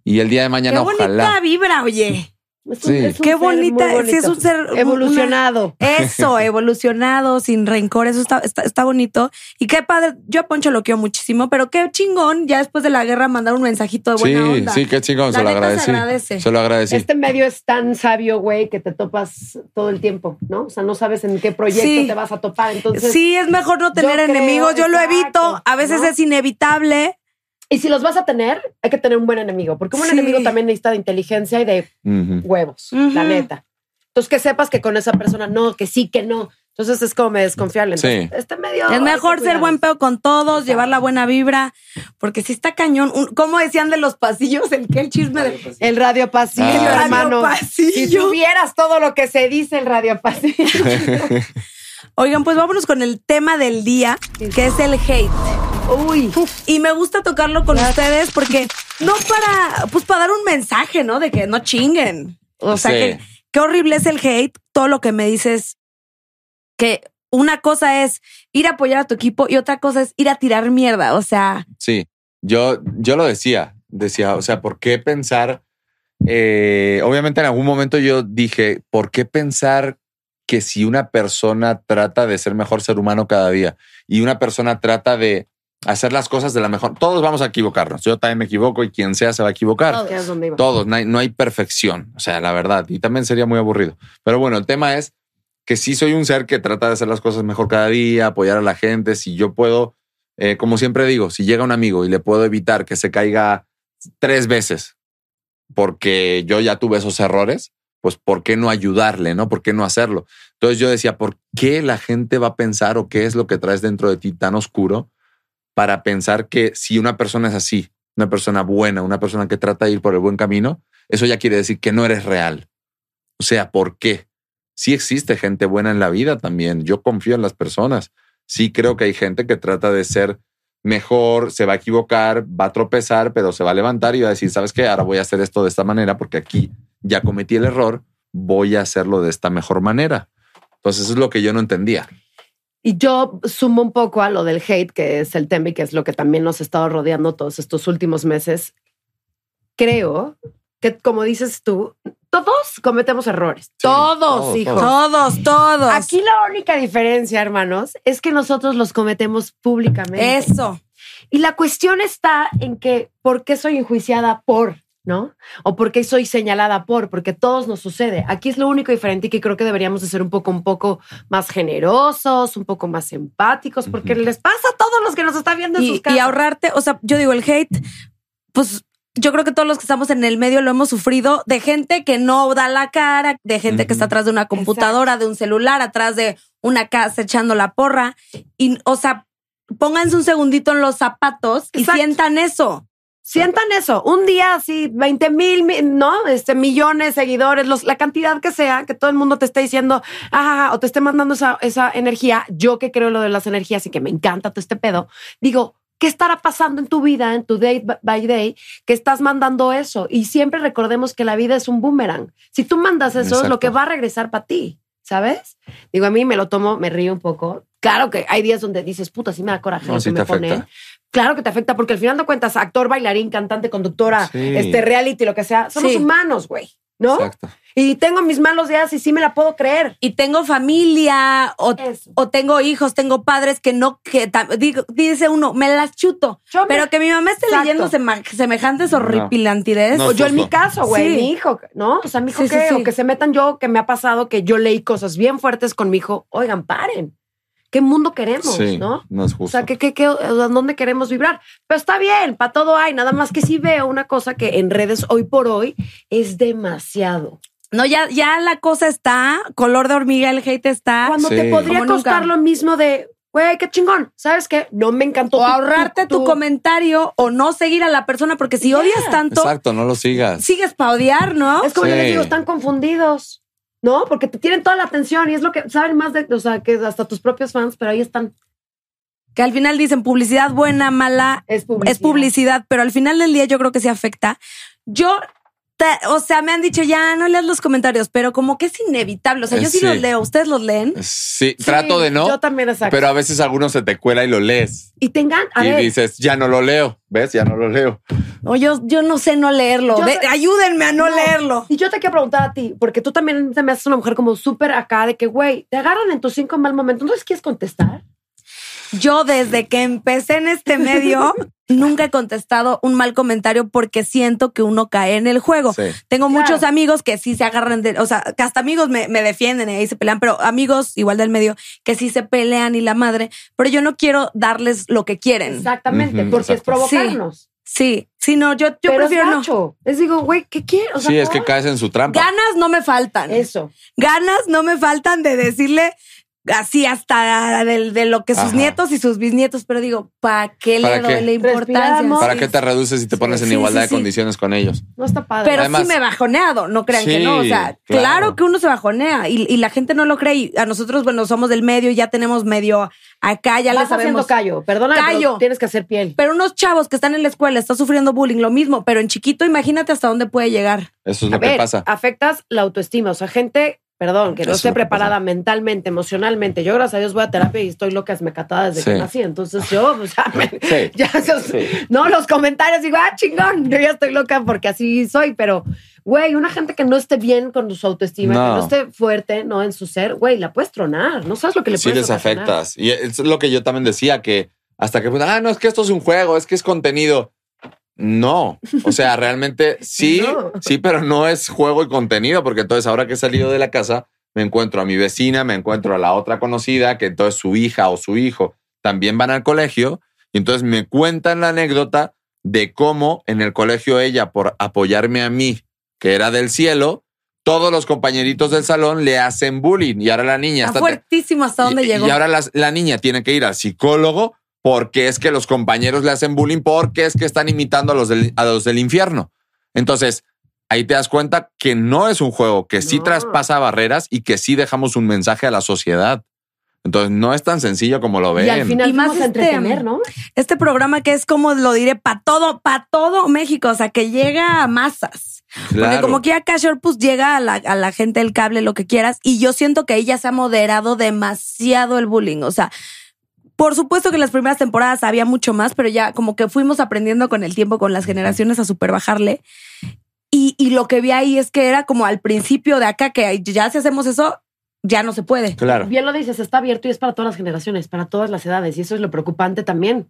y el día de Qué mañana bonita ojalá. vibra, oye. Es Sí. es Qué ser bonita. Sí, es un ser una- evolucionado. Eso, evolucionado, sin rencor, eso está, está, está bonito. Y qué padre, yo a Poncho lo quiero muchísimo, pero qué chingón ya después de la guerra mandar un mensajito de Sí, buena onda. sí, qué chingón, La se lo se agradece. Se lo agradecí. Este medio es tan sabio, güey, que te topas todo el tiempo, ¿no? O sea, no sabes en qué proyecto Sí. te vas a topar. Entonces, sí, es mejor no tener yo creo, enemigos, yo lo evito, a veces ¿no? es inevitable. Y si los vas a tener, hay que tener un buen enemigo, porque un Sí. enemigo también necesita de inteligencia y de huevos, Ujú. la neta. Entonces, que sepas que con esa persona no, que sí, que no. Entonces, es como me desconfiarle. Entonces, Sí. este medio. es mejor ser buen pedo con todos, llevar la buena vibra, porque si está cañón, un- ¿cómo decían de los pasillos? El que el chisme de... El radio pasillo, Ah. El radio hermano. pasillo. Si tuvieras todo lo que se dice el radio pasillo. Oigan, pues vámonos con el tema del día, que es el hate. Uy. Y me gusta tocarlo con ustedes porque no para, pues para dar un mensaje, ¿no? De que no chinguen. O sea, Sí. que qué horrible es el hate. Todo lo que me dices que una cosa es ir a apoyar a tu equipo y otra cosa es ir a tirar mierda. O sea, Sí, yo, yo lo decía, decía, o sea, ¿por qué pensar? Eh, obviamente en algún momento yo dije, ¿por qué pensar que si una persona trata de ser mejor ser humano cada día y una persona trata de hacer las cosas de la mejor. Todos vamos a equivocarnos. Yo también me equivoco y quien sea se va a equivocar. Iba. Todos, no hay, no hay perfección. O sea, la verdad. Y también sería muy aburrido. Pero bueno, el tema es que sí soy un ser que trata de hacer las cosas mejor cada día, apoyar a la gente. Si yo puedo, eh, como siempre digo, si llega un amigo y le puedo evitar que se caiga tres veces porque yo ya tuve esos errores, pues ¿por qué no ayudarle? ¿No? ¿Por qué no hacerlo? Entonces yo decía, ¿por qué la gente va a pensar o qué es lo que traes dentro de ti tan oscuro para pensar que si una persona es así, una persona buena, una persona que trata de ir por el buen camino, eso ya quiere decir que no eres real? O sea, ¿por qué? Sí existe gente buena en la vida también. Yo confío en las personas. Sí creo que hay gente que trata de ser mejor, se va a equivocar, va a tropezar, pero se va a levantar y va a decir, ¿sabes qué? Ahora voy a hacer esto de esta manera porque aquí ya cometí el error, voy a hacerlo de esta mejor manera. Entonces eso es lo que yo no entendía. Y yo sumo un poco a lo del hate, que es el tema y que es lo que también nos ha estado rodeando todos estos últimos meses. Creo que, como dices tú, todos cometemos errores. todos, todos, hijos. Todos, todos. Aquí la única diferencia, hermanos, es que nosotros los cometemos públicamente. Eso. Y la cuestión está en que, ¿por qué soy enjuiciada por? ¿No? O por qué soy señalada por, porque todos nos sucede. Aquí es lo único diferente y que creo que deberíamos de ser un poco, un poco más generosos, un poco más empáticos, porque les pasa a todos los que nos están viendo en sus Y, casas. y ahorrarte, o sea, yo digo, el hate, pues yo creo que todos los que estamos en el medio lo hemos sufrido de gente que no da la cara, de gente que está atrás de una computadora, de un celular, atrás de una casa echando la porra. Y, o sea, pónganse un segundito en los zapatos y sientan eso. Sientan eso, un día así, 20 mil, mi- ¿no? Este, millones de seguidores, los, la cantidad que sea, que todo el mundo te esté diciendo, ah, o te esté mandando esa, esa energía. Yo que creo lo de las energías y que me encanta todo este pedo, digo, ¿qué estará pasando en tu vida, en tu day by day, que estás mandando eso? Y siempre recordemos que la vida es un boomerang. Si tú mandas eso, es lo que va a regresar para ti, ¿sabes? Digo, a mí me lo tomo, me río un poco. Claro que hay días donde dices, puta, sí me da coraje No, sí me afecta. Claro que te afecta porque al final de cuentas, actor, bailarín, cantante, conductora, Sí. este reality, lo que sea, somos Sí. humanos, güey, ¿no? Exacto. Y tengo mis malos días y sí me la puedo creer. Y tengo familia o, o tengo hijos, tengo padres que no, que digo, dice uno, me las chuto. Yo me- Pero que mi mamá esté Exacto. leyendo sema- semejantes horripilantidades. No. O yo en mi caso, güey, Sí. mi hijo, ¿no? O sea, mi hijo Sí, sí, qué, sí. o que se metan yo, que me ha pasado que yo leí cosas bien fuertes con mi hijo. Oigan, paren. ¿Qué mundo queremos, Sí, no? no es O justo. sea, ¿qué, qué, o ¿dónde queremos vibrar? Pero está bien, para todo hay. Nada más que sí veo una cosa que en redes hoy por hoy es demasiado. No, ya, ya la cosa está, color de hormiga, el hate está. Cuando Sí. te podría Como costar nunca. lo mismo de, güey, qué chingón. ¿Sabes qué? No me encantó. O tu- ahorrarte tu, tu- comentario o no seguir a la persona, porque si odias tanto, Exacto, no lo sigas. sigues para odiar, ¿no? Es como yo les digo, están confundidos, ¿no? Porque te tienen toda la atención y es lo que saben más de, o sea, que hasta tus propios fans, pero ahí están. Que al final dicen publicidad buena, mala, Es publicidad. es publicidad, pero al final del día yo creo que sí afecta. Yo, o sea, me han dicho ya no leas los comentarios, pero como que es inevitable. O sea, Eh, yo sí, sí. los leo, ustedes los leen. Sí, Sí, trato de no, Yo también, exacto. pero a veces algunos se te cuela y lo lees. y tengan, a y ver, dices, ya no lo leo. ¿Ves? Ya no lo leo. O yo, yo no sé no leerlo. Te- ayúdenme a no, No. leerlo. Y yo te quiero preguntar a ti, porque tú también te me haces una mujer como súper acá de que, güey, te agarran en tus cinco mal momentos, ¿no les quieres contestar? Yo desde que empecé en este medio nunca he contestado un mal comentario porque siento que uno cae en el juego. Sí. Tengo Claro. muchos amigos que sí se agarran de, o sea, que hasta amigos me, me defienden y ahí se pelean, pero amigos igual del medio que sí se pelean y la madre, pero yo no quiero darles lo que quieren. Exactamente, porque es provocarnos. Sí, sí, no, yo, yo pero prefiero es no. gacho. Les digo, güey, ¿qué quieres? O sea, Sí, es que caes en su trampa. Ganas no me faltan. Eso. Ganas no me faltan de decirle así hasta de, de lo que sus Ajá. nietos y sus bisnietos, pero digo, ¿para qué ¿Para le doy qué? la importancia? Respiramos. ¿Para qué te reduces y te pones en igualdad sí, de sí. condiciones con ellos? No está padre. Pero Además- sí me he bajoneado, no crean que no. O sea, claro. claro. que uno se bajonea y, y la gente no lo cree. Y a nosotros, bueno, somos del medio, ya tenemos medio acá, ya le sabemos. callo. Perdona, Callo. pero tienes que hacer piel. Pero unos chavos que están en la escuela, están sufriendo bullying, lo mismo, pero en chiquito, imagínate hasta dónde puede llegar. Eso es A lo que ver, pasa. afectas la autoestima. O sea, gente, perdón, que no es esté preparada mentalmente, emocionalmente. Yo, gracias a Dios, voy a terapia y estoy loca esmecatada desde Sí. que nací. Entonces yo, me- Sí. ya esos- Sí. no los comentarios digo, ah, chingón, yo ya estoy loca porque así soy, pero güey, una gente que no esté bien con su autoestima, No. que no esté fuerte, no en su ser, güey, la puedes tronar, no sabes lo que le Sí puedes les ocasionar. afectas. Y es lo que yo también decía, que Hasta que, ah, no, es que esto es un juego, es que es contenido. No, o sea, realmente sí, No. sí, pero no es juego y contenido, porque entonces ahora que he salido de la casa, me encuentro a mi vecina, me encuentro a la otra conocida, que entonces su hija o su hijo también van al colegio, y entonces me cuentan la anécdota de cómo en el colegio ella, por apoyarme a mí, que era del cielo, todos los compañeritos del salón le hacen bullying y ahora la niña Está está... fuertísimo hasta dónde llegó. y ahora la niña tiene que ir al psicólogo porque es que los compañeros le hacen bullying, porque es que están imitando a los del, a los del infierno. Entonces, ahí te das cuenta que no es un juego, que sí No. traspasa barreras y que sí dejamos un mensaje a la sociedad. Entonces, no es tan sencillo como lo ven. Y al final Y más este, entretener, ¿no? este programa que es como lo diré, para todo, para todo México, o sea, que llega a masas. Porque Claro. como que ya Cashor pues llega a la, a la gente del cable, lo que quieras, y yo siento que ella se ha moderado demasiado el bullying. O sea, por supuesto que en las primeras temporadas había mucho más, pero ya como que fuimos aprendiendo con el tiempo, con las generaciones a super bajarle. Y, y lo que vi ahí es que era como al principio de acá, que ya si hacemos eso, ya no se puede. Claro. Bien lo dices, está abierto y es para todas las generaciones, para todas las edades, y eso es lo preocupante también.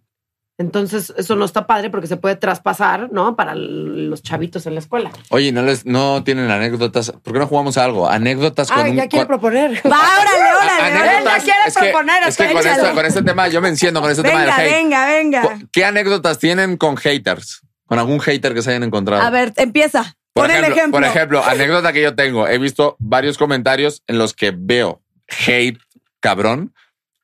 Entonces, eso no está padre porque se puede traspasar, ¿no? Para los chavitos en la escuela. Oye, ¿no, les, no tienen anécdotas? ¿Por qué no jugamos a algo? Anécdotas con Ah, un... ya quiere con- proponer. Va, órale, órale. anécdotas- órale. ya quiere es que- proponer, Es que con, échalo. esto- con este tema, yo me enciendo con este tema del Venga, hate. venga, venga. ¿Qué anécdotas tienen con haters? Con algún hater que se hayan encontrado. A ver, empieza. Por Pon el ejemplo, ejemplo. por ejemplo, anécdota que yo tengo. He visto varios comentarios en los que veo hate cabrón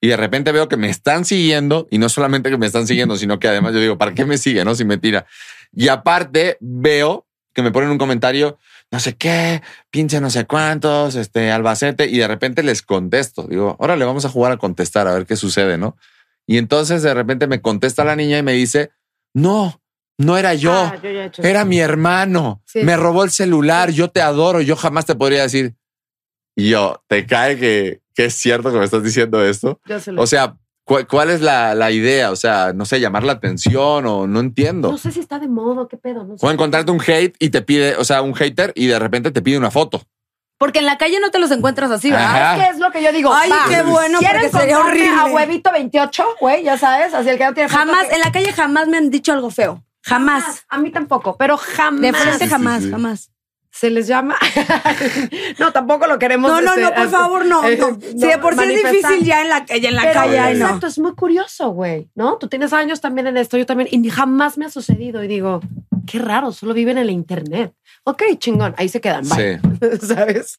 y de repente veo que me están siguiendo y no solamente que me están siguiendo, sino que además yo digo, ¿para qué me sigue? No, si me tira. Y aparte veo que me ponen un comentario, no sé qué, pinche no sé cuántos, este Albacete, y de repente les contesto. Digo, órale, vamos a jugar a contestar a ver qué sucede, ¿no? Y entonces de repente me contesta la niña y me dice, no, no era yo. Ah, yo he. Era mi hermano. Sí. Me robó el celular. Yo te adoro. Yo jamás te podría decir. Y yo, ¿te cae que, que es cierto que me estás diciendo esto? Yo se lo- O sea, ¿cuál, cuál es la, la idea? O sea, no sé, llamar la atención o no entiendo. no sé si está de modo, qué pedo. No sé. O encontrarte un hate y te pide, o sea, un hater y de repente te pide una foto. Porque en la calle no te los encuentras así, ¿verdad? Ajá. Es que es lo que yo digo. Ay, qué bueno, ¿Quieren porque sería horrible. a huevito 28, güey, ya sabes, así el que no tiene foto Jamás, que- en la calle jamás me han dicho algo feo. Jamás. A mí tampoco, pero jamás. De frente sí, jamás, sí. jamás. Se les llama. no, tampoco lo queremos. No, no, este, no, por favor, no. eh, no. Si de por sí es difícil ya en la, ya en la Pero, calle, ay, no. exacto, es muy curioso, güey, ¿no? Tú tienes años también en esto, yo también, y jamás me ha sucedido. Y digo, qué raro, solo viven en la internet. Ok, chingón, ahí se quedan, bye. ¿Sabes?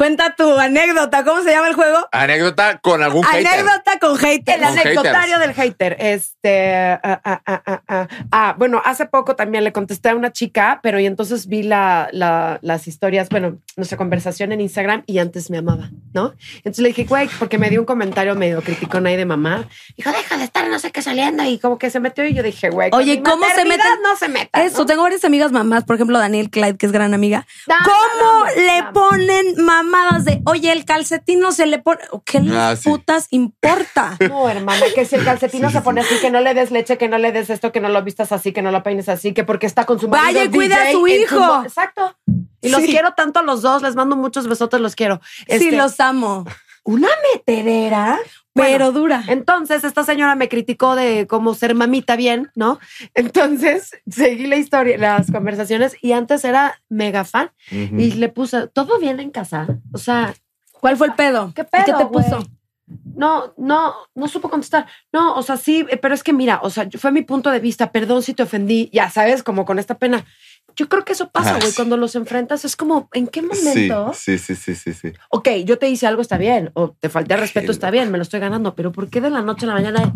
Cuenta tu anécdota. ¿Cómo se llama el juego? Anécdota con algún hater. Anécdota con hater. El Con anecdotario haters. del hater. Este. ah, ah, ah, ah, bueno, hace poco también le contesté a una chica, pero y entonces vi la, la- las historias, bueno, nuestra conversación en Instagram y antes me amaba, ¿no? Entonces le dije, güey, porque me dio un comentario medio criticón ahí de mamá. Dijo, deja de estar no sé qué saliendo y como que se metió y yo dije, güey, con Oye, mi ¿cómo se meten? No se meta. Eso, ¿no? tengo varias amigas mamás, por ejemplo, Daniel Clyde, que es gran amiga. ¿Cómo le ponen mamadas de, oye, el calcetín no se le pone? ¿Qué les Ah, sí. putas importa? No, hermana, que si el calcetín no se sí, pone así, que no le des leche, que no le des esto, que no lo vistas así, que no lo peines así, que porque está con su marido Vaya cuida a DJ su hijo. Exacto. Y los quiero tanto a los dos, les mando muchos besotes, los quiero. sí, Este, los amo. Una metedera. Pero Bueno, dura. entonces esta señora me criticó de cómo ser mamita bien, ¿no? Entonces seguí la historia, las conversaciones y antes era mega fan y le puse, ¿todo bien en casa? O sea, ¿Cuál fue el pedo? ¿Qué pedo, ¿Qué te puso? No, no, no supo contestar. No, o sea, sí, eh, pero es que mira, o sea, fue mi punto de vista. Perdón si te ofendí, ya sabes, como con esta pena. Yo creo que eso pasa, güey, cuando los enfrentas. Es como, ¿en qué momento? sí, sí, sí, sí, sí. Ok, yo te hice algo, está bien. O te falté al respeto, está bien, me lo estoy ganando. Pero ¿por qué de la noche a la mañana?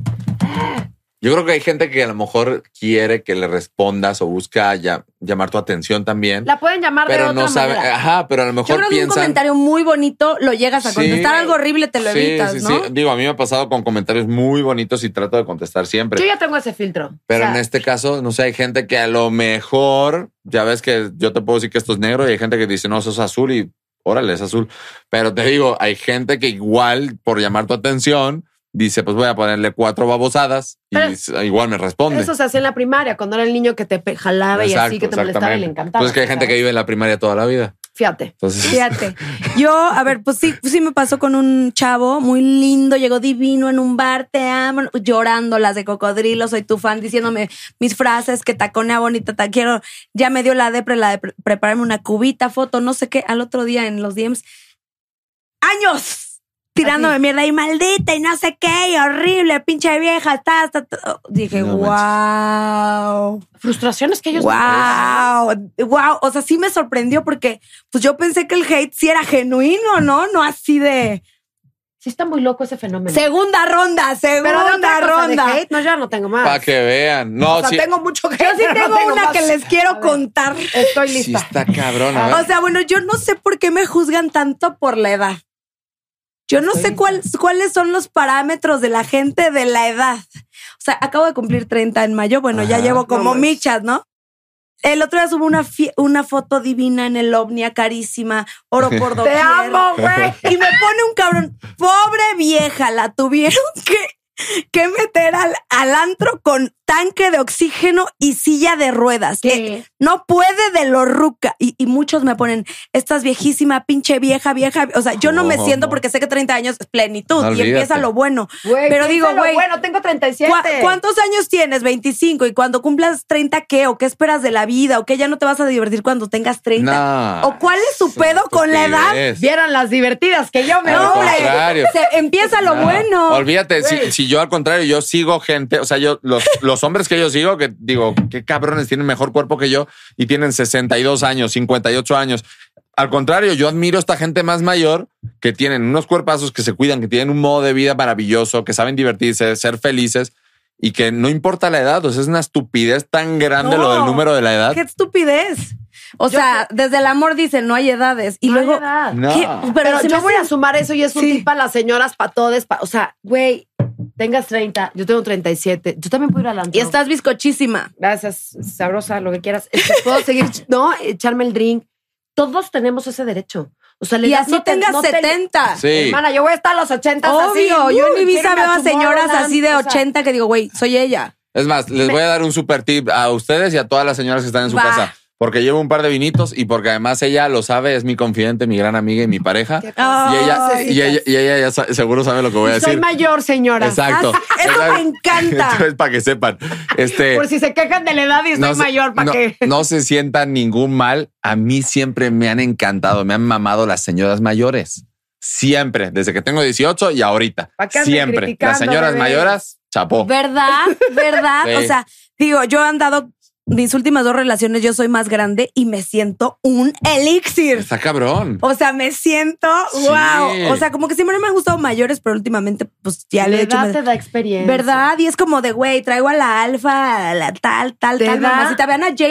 Yo creo que hay gente que a lo mejor quiere que le respondas o busca ya- llamar tu atención también, La pueden llamar de pero otra no sabe. manera. Ajá, pero a lo Yo mejor creo que un comentario muy bonito lo llegas a Sí. contestar. Algo horrible te lo Sí, evitas, sí, ¿no? sí. Digo, a mí me ha pasado con comentarios muy bonitos y trato de contestar siempre. Yo ya tengo ese filtro. Pero O sea, en este caso, no sé, hay gente que a lo mejor, ya ves que yo te puedo decir que esto es negro y hay gente que dice, no, eso es azul y órale, es azul. Pero te digo, hay gente que igual, por llamar tu atención, dice, pues voy a ponerle cuatro babosadas y Pero- igual me responde. Eso se hacía en la primaria, cuando era el niño que te jalaba y así, que te molestaba y le encantaba. Pues que hay gente que vive en la primaria toda la vida. Fíjate. Entonces, Fíjate. Yo, a ver, pues sí, sí me pasó con un chavo muy lindo, llegó divino en un bar, te amo, llorando las de cocodrilo, soy tu fan, diciéndome mis frases, que taconea bonita, te quiero. Ya me dio la depre, la de pre- prepararme una cubita, foto, no sé qué. Al otro día en los DMs, años tirándome Así. mierda y maldita y no sé qué, y horrible, pinche vieja, está, está, está". Dije, No wow. Frustraciones que ellos Wow, wow, o sea, sí me sorprendió porque pues yo pensé que el hate sí era genuino, ¿no? No así de Sí está muy loco ese fenómeno. segunda ronda, segunda ronda. hate, no, ya no tengo más. para que vean. No, o sea, sí, tengo mucho hate. Yo sí no tengo una más. que les quiero ver, contar. Estoy sí lista. está cabrón. a ver. O sea, bueno, yo no sé por qué me juzgan tanto por la edad. Yo no sé cuál- cuáles son los parámetros de la gente de la edad. O sea, acabo de cumplir 30 en mayo. Bueno, ya llevo como No michas, ¿no? El otro día subo una, una foto divina en el ovnia, carísima, oro por Te doquier. amo, güey. Y me pone un cabrón, pobre vieja, la tuvieron que, que meter al, al antro con tanque de oxígeno y silla de ruedas. ¿Qué? Eh, no puede de lo ruca. Y, y muchos me ponen, estás viejísima, pinche vieja, vieja. O sea, yo no me siento porque sé que 30 años es plenitud No y empieza lo bueno. Pero digo, güey, Bueno, tengo 37. ¿Cuá- ¿Cuántos años tienes? 25. Y cuando cumplas 30, ¿qué? ¿O qué esperas de la vida? ¿O qué ya no te vas a divertir cuando tengas 30? No. ¿O cuál es su pedo con la edad? Vieran las divertidas que yo me No. Se empieza lo No, bueno. Olvídate, si yo al contrario, yo sigo gente, o sea, yo, los, los hombres que yo sigo, que digo, qué cabrones tienen mejor cuerpo que yo y tienen 62 años, 58 años. Al contrario, yo admiro a esta gente más mayor que tienen unos cuerpazos que se cuidan, que tienen un modo de vida maravilloso, que saben divertirse, ser felices y que no importa la edad. O sea, es una estupidez tan grande No. lo del número de la edad. ¡Qué estupidez! O Yo sea, desde el amor dicen no hay edades. Y No hay luego. edad. No. Pero, se yo me voy a sumar eso y es un Sí. tip para las señoras, para todos. pa- o sea, güey, tengas 30, yo tengo 37. Yo también puedo ir al antro. Y estás bizcochísima. Gracias, sabrosa, lo que quieras. Este, Puedo seguir, no, echarme el drink. Todos tenemos ese derecho. O sea, la Y así no te- tengas no te- 70. Sí. Hermana, yo voy a estar a los 80 así. Obvio, yo en uh, Ibiza quiero veo a señoras así de o sea, 80 que digo, güey, soy ella. Es más, les voy a dar un super tip a ustedes y a todas las señoras que están en su Va. casa. Porque llevo un par de vinitos y porque además ella lo sabe, es mi confidente, mi gran amiga y mi pareja. ¿Qué Y ella, Ay, y ella, y ella ya seguro sabe lo que voy a Y soy decir. mayor, señora. Exacto. Ah, eso me encanta. Entonces, para que sepan. Este, Por si se quejan de la edad y soy no se- mayor, ¿para no- qué? no se sientan ningún mal. A mí siempre me han encantado, me han mamado las señoras mayores. Siempre, desde que tengo 18 y ahorita. ¿Pa' qué andan Siempre. Las señoras bebés? mayoras, chapó. ¿Verdad? ¿Verdad? Sí. O sea, digo, yo he andado mis últimas dos relaciones, yo soy más grande y me siento un elixir. Está cabrón. O sea, me siento Sí. wow. O sea, como que siempre me han gustado mayores, pero últimamente, pues ya le he hecho. te da experiencia. ¿Verdad? Y es como de, güey, traigo a la alfa, a la tal, tal, ¿Te tal, da? mamacita. Vean a J.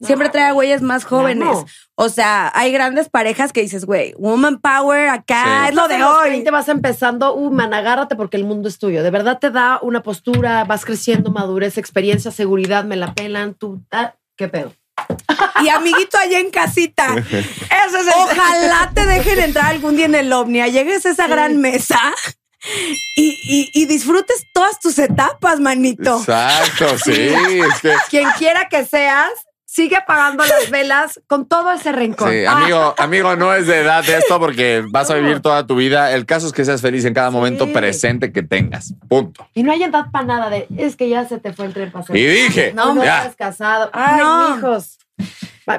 Siempre trae a güeyes más jóvenes. O sea, hay grandes parejas que dices, güey, woman power acá, Sí. es lo de hoy. 20 vas empezando, uh, man, agárrate porque el mundo es tuyo. De verdad te da una postura, vas creciendo, madurez, experiencia, seguridad, me la pelan, tú, ah, ¿qué pedo? Y amiguito allá en casita. Ese es el- Ojalá te dejen entrar algún día en el Omnia, llegues a esa Sí. gran mesa y, y- y disfrutes todas tus etapas, manito. Exacto, sí. Es que Quien quiera que seas, sigue apagando las velas con todo ese rencor. Sí, Ah, amigo, amigo, no es de edad esto porque vas a vivir toda tu vida. El caso es que seas feliz en cada momento Sí. presente que tengas. Punto. y no hay edad para nada de, es que ya se te fue el tren pasado. Y dije, no, no ya. estás casado. Ay, No. mijos.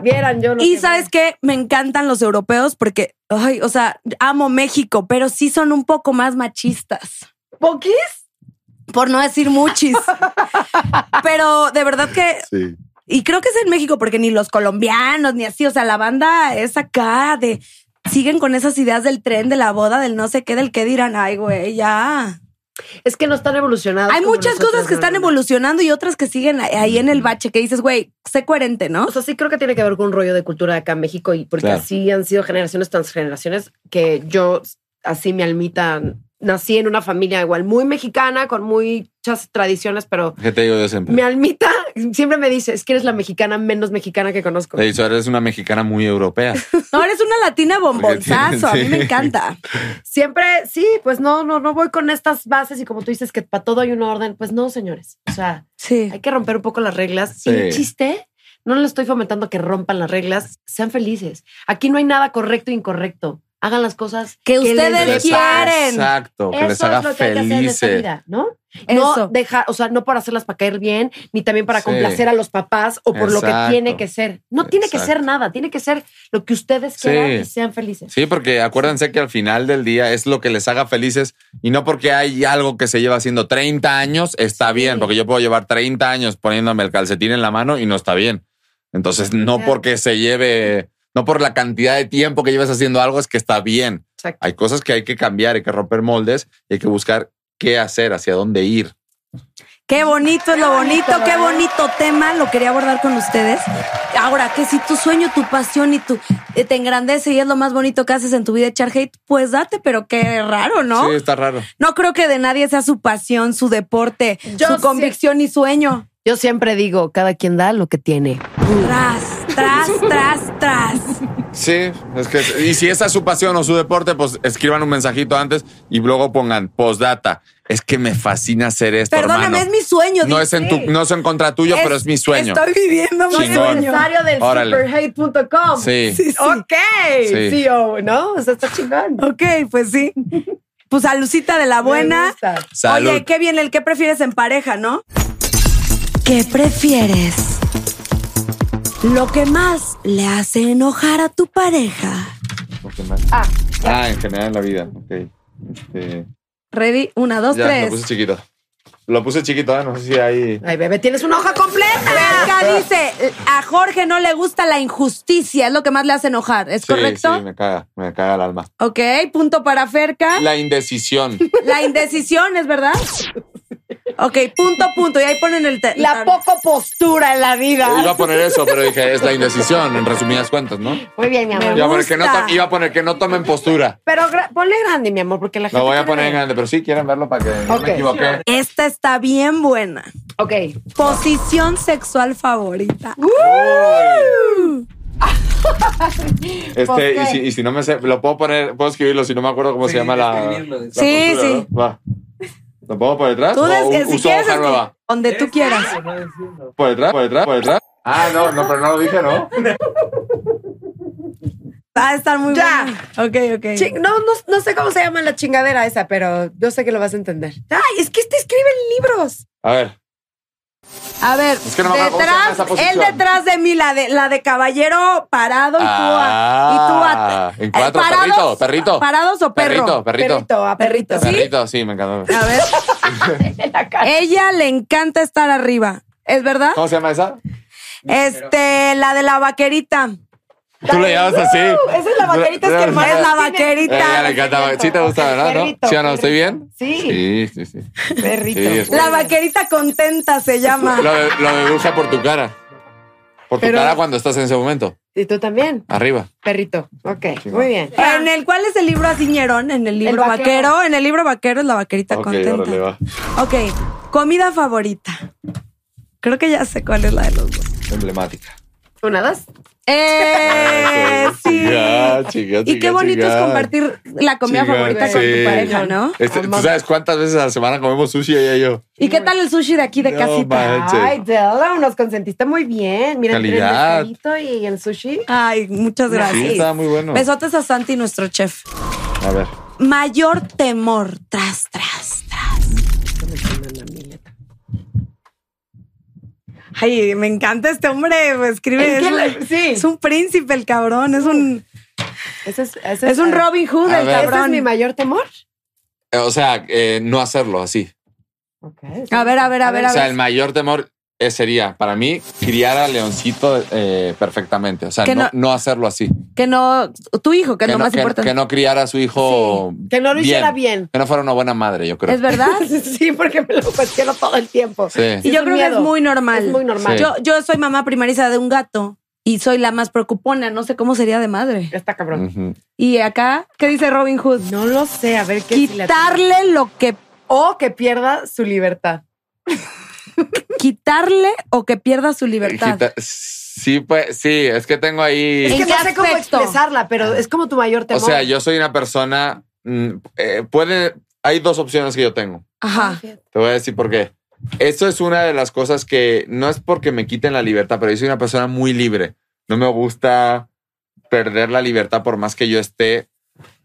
Vieran yo lo Y que- sabes qué, me encantan los europeos porque, ay, o sea, amo México, pero sí son un poco más machistas. ¿Poquis? Por no decir muchis. pero de verdad que Sí. Y creo que es en México porque ni los colombianos ni así, o sea, la banda es acá de siguen con esas ideas del tren, de la boda, del no sé qué, del qué dirán, ay, güey, ya. Es que no están evolucionados. Hay muchas nosotros, cosas que no, están no, evolucionando y otras que siguen ahí en el bache que dices, güey, sé coherente, ¿no? O sea, sí creo que tiene que ver con un rollo de cultura acá en México y porque Claro. así han sido generaciones tras generaciones que yo, así mi almita, nací en una familia igual muy mexicana, con muchas tradiciones, pero ¿Qué te digo yo siempre? mi almita siempre me dice, es que eres la mexicana menos mexicana que conozco. Eres una mexicana muy europea. No, eres una latina bombonzazo, a mí Sí. me encanta. Siempre, sí, pues no, no, no voy con estas bases y como tú dices que para todo hay un orden, pues no, señores. O sea, Sí. hay que romper un poco las reglas. Sí. El chiste no le estoy fomentando que rompan las reglas, sean felices. Aquí no hay nada correcto e incorrecto. Hagan las cosas Que ustedes les quieren. Exacto, que Eso les haga es lo que hay que hacer en esta vida, ¿no? Eso. No dejar, o sea, no por hacerlas para caer bien, ni también para Sí. complacer a los papás o por lo que tiene que ser. No tiene que ser nada, tiene que ser lo que ustedes Sí. quieran y sean felices. Sí, porque acuérdense que al final del día es lo que les haga felices y no porque hay algo que se lleva haciendo 30 años está bien, porque yo puedo llevar 30 años poniéndome el calcetín en la mano y no está bien. Entonces, no porque se lleve, no por la cantidad de tiempo que lleves haciendo algo es que está bien. Exacto. Hay cosas que hay que cambiar, hay que romper moldes y hay que buscar qué hacer, hacia dónde ir. Qué bonito es lo bonito, qué bonito tema. Lo quería abordar con ustedes. Ahora, que si tu sueño, tu pasión y tu eh, te engrandece y es lo más bonito que haces en tu vida echar hate, pues date, pero qué raro, ¿no? Sí, está raro. No creo que de nadie sea su pasión, su deporte, Yo su sí- convicción y sueño. Yo siempre digo, cada quien da lo que tiene. Tras, tras, tras, tras. Sí, es que y si esa es su pasión o su deporte, pues escriban un mensajito antes y luego pongan postdata. Es que me fascina hacer esto, Perdóname, hermano. es mi sueño. No es en tu, no es en contra tuyo, pero es mi sueño. Estoy viviendo mi Chingón. sueño. Empresario del superhate.com. Sí. Sí, sí. Ok, Sí. CEO, ¿no? O sea, está chingón. Ok, pues sí. Pues a Lucita de la buena. Oye, qué bien el que prefieres en pareja, ¿no? ¿Qué prefieres? Lo que más le hace enojar a tu pareja. Ok, más. Ah, Ah, en general en la vida. Ok. Este, Ready, una, dos, ya, lo tres. puse chiquito. Lo puse chiquito, ¿eh? no sé si hay. Ay, bebé, tienes una hoja completa. Acá dice, a Jorge no le gusta la injusticia, es lo que más le hace enojar, ¿es Sí, correcto? Sí, me caga, me caga el alma. Ok, punto para Ferca. La indecisión. La indecisión, ¿es verdad? Ok, punto, punto. Y ahí ponen el... te- La poco postura en la vida. Iba a poner eso, pero dije, es la indecisión, en resumidas cuentas, ¿no? Muy bien, mi amor. Iba a poner que no, to- iba a poner que no tomen postura. Pero gra- ponle grande, mi amor, porque la gente. Lo voy a quiere poner en ver. grande, pero sí quieren verlo para que no Ok. me equivoqué. Esta está bien buena. Ok. Posición sexual favorita. Este, ¿Por y si, y si no me sé, lo puedo poner, puedo escribirlo si no me acuerdo cómo se llama la. Sí, postura, sí. ¿no? Va. ¿Lo pongo por detrás? Tú o des- que si uso quieres, nueva? donde tú quieras. ¿Por detrás? ¿Por detrás? ¿Por detrás? Ah, no, no, pero no lo dije, ¿no? Va a estar muy Ya. buena. Ok, ok. Chi- no, no, no sé cómo se llama la chingadera esa, pero yo sé que lo vas a entender. Ay, es que este escribe en libros. A ver. A ver, Es que no detrás, él detrás de mí, la de, la de caballero parado y tú a, Ah, y tú a- en cuatro, eh, perrito, perrito. ¿Parados o perro? Perrito, perrito. Perrito, a perrito. ¿Sí? Perrito, sí, me encantó. A ver. Ella le encanta estar arriba. ¿Es verdad? ¿Cómo se llama esa? Este, la de la vaquerita. Tú le llamas así. Esa es la vaquerita, es que más Es la vaquerita. Eh, ella le encanta. Sí te gusta, ¿verdad? ¿Sí o no? ¿Estoy bien? Sí, Sí, sí, sí. perrito. Sí, La vaquerita contenta se llama. Lo, lo por tu cara. Por tu Pero- cara cuando estás en ese momento. Y tú también, Arriba. perrito. Ok, muy bien. En el cuál es el libro Asiñerón, en el libro vaquero. vaquero. en el libro vaquero es la vaquerita contenta. va. Ok, comida favorita. Creo que ya sé cuál es la de los dos. Emblemática. Una, dos. Eh, sí. chinga, chinga, y qué bonito es compartir la comida favorita con sí. tu pareja, ¿no? Este, ¿Tú sabes cuántas veces a la semana comemos sushi ella y yo? ¿Y qué tal el sushi de aquí de No casita? manches. Ay, Della, nos consentiste muy bien. Mira, el Calidad. mezcalito y el sushi. Ay, muchas Sí, gracias. estaba muy bueno. Besotes a Santi, nuestro chef. A ver. Mayor temor. Tras, tras. Ay, me encanta este hombre. pues, Escribe. Es Es, que un, sí. es un príncipe el cabrón. Es un, es, un Robin Hood el ver. Ese es cabrón. mi mayor temor. Eh, O sea, eh, no hacerlo así. A ver, a ver, a ver, a O sea, ver. el mayor temor sería, para mí, criar a Leoncito eh, perfectamente. O sea, no, no- no hacerlo así. Que no. Tu hijo, que, es Que lo no, más que- importante. que no criara a su hijo. Que no lo hiciera bien. Que no fuera una buena madre, yo creo. ¿Es verdad? Sí, porque me lo cuestiono todo el tiempo. Sí. Y yo creo que es muy normal. Es muy normal. Sí. Yo, yo soy mamá primariza de un gato y soy la más preocupona. No sé cómo sería de madre. Está cabrón. Y acá, ¿qué dice Robin Hood? No lo sé, a ver qué Quitarle lo que. O que pierda su libertad. Quitarle o que pierda su libertad. Quita- Sí, pues, sí, es que tengo ahí. Es ¿En que no sé cómo expresarla, pero es como tu mayor O temor. sea, yo soy una persona. mm, eh, puede. Hay dos opciones que yo tengo. Ajá. Te voy a decir por qué. Esto es una de las cosas que no es porque me quiten la libertad, pero yo soy una persona muy libre. No me gusta perder la libertad por más que yo esté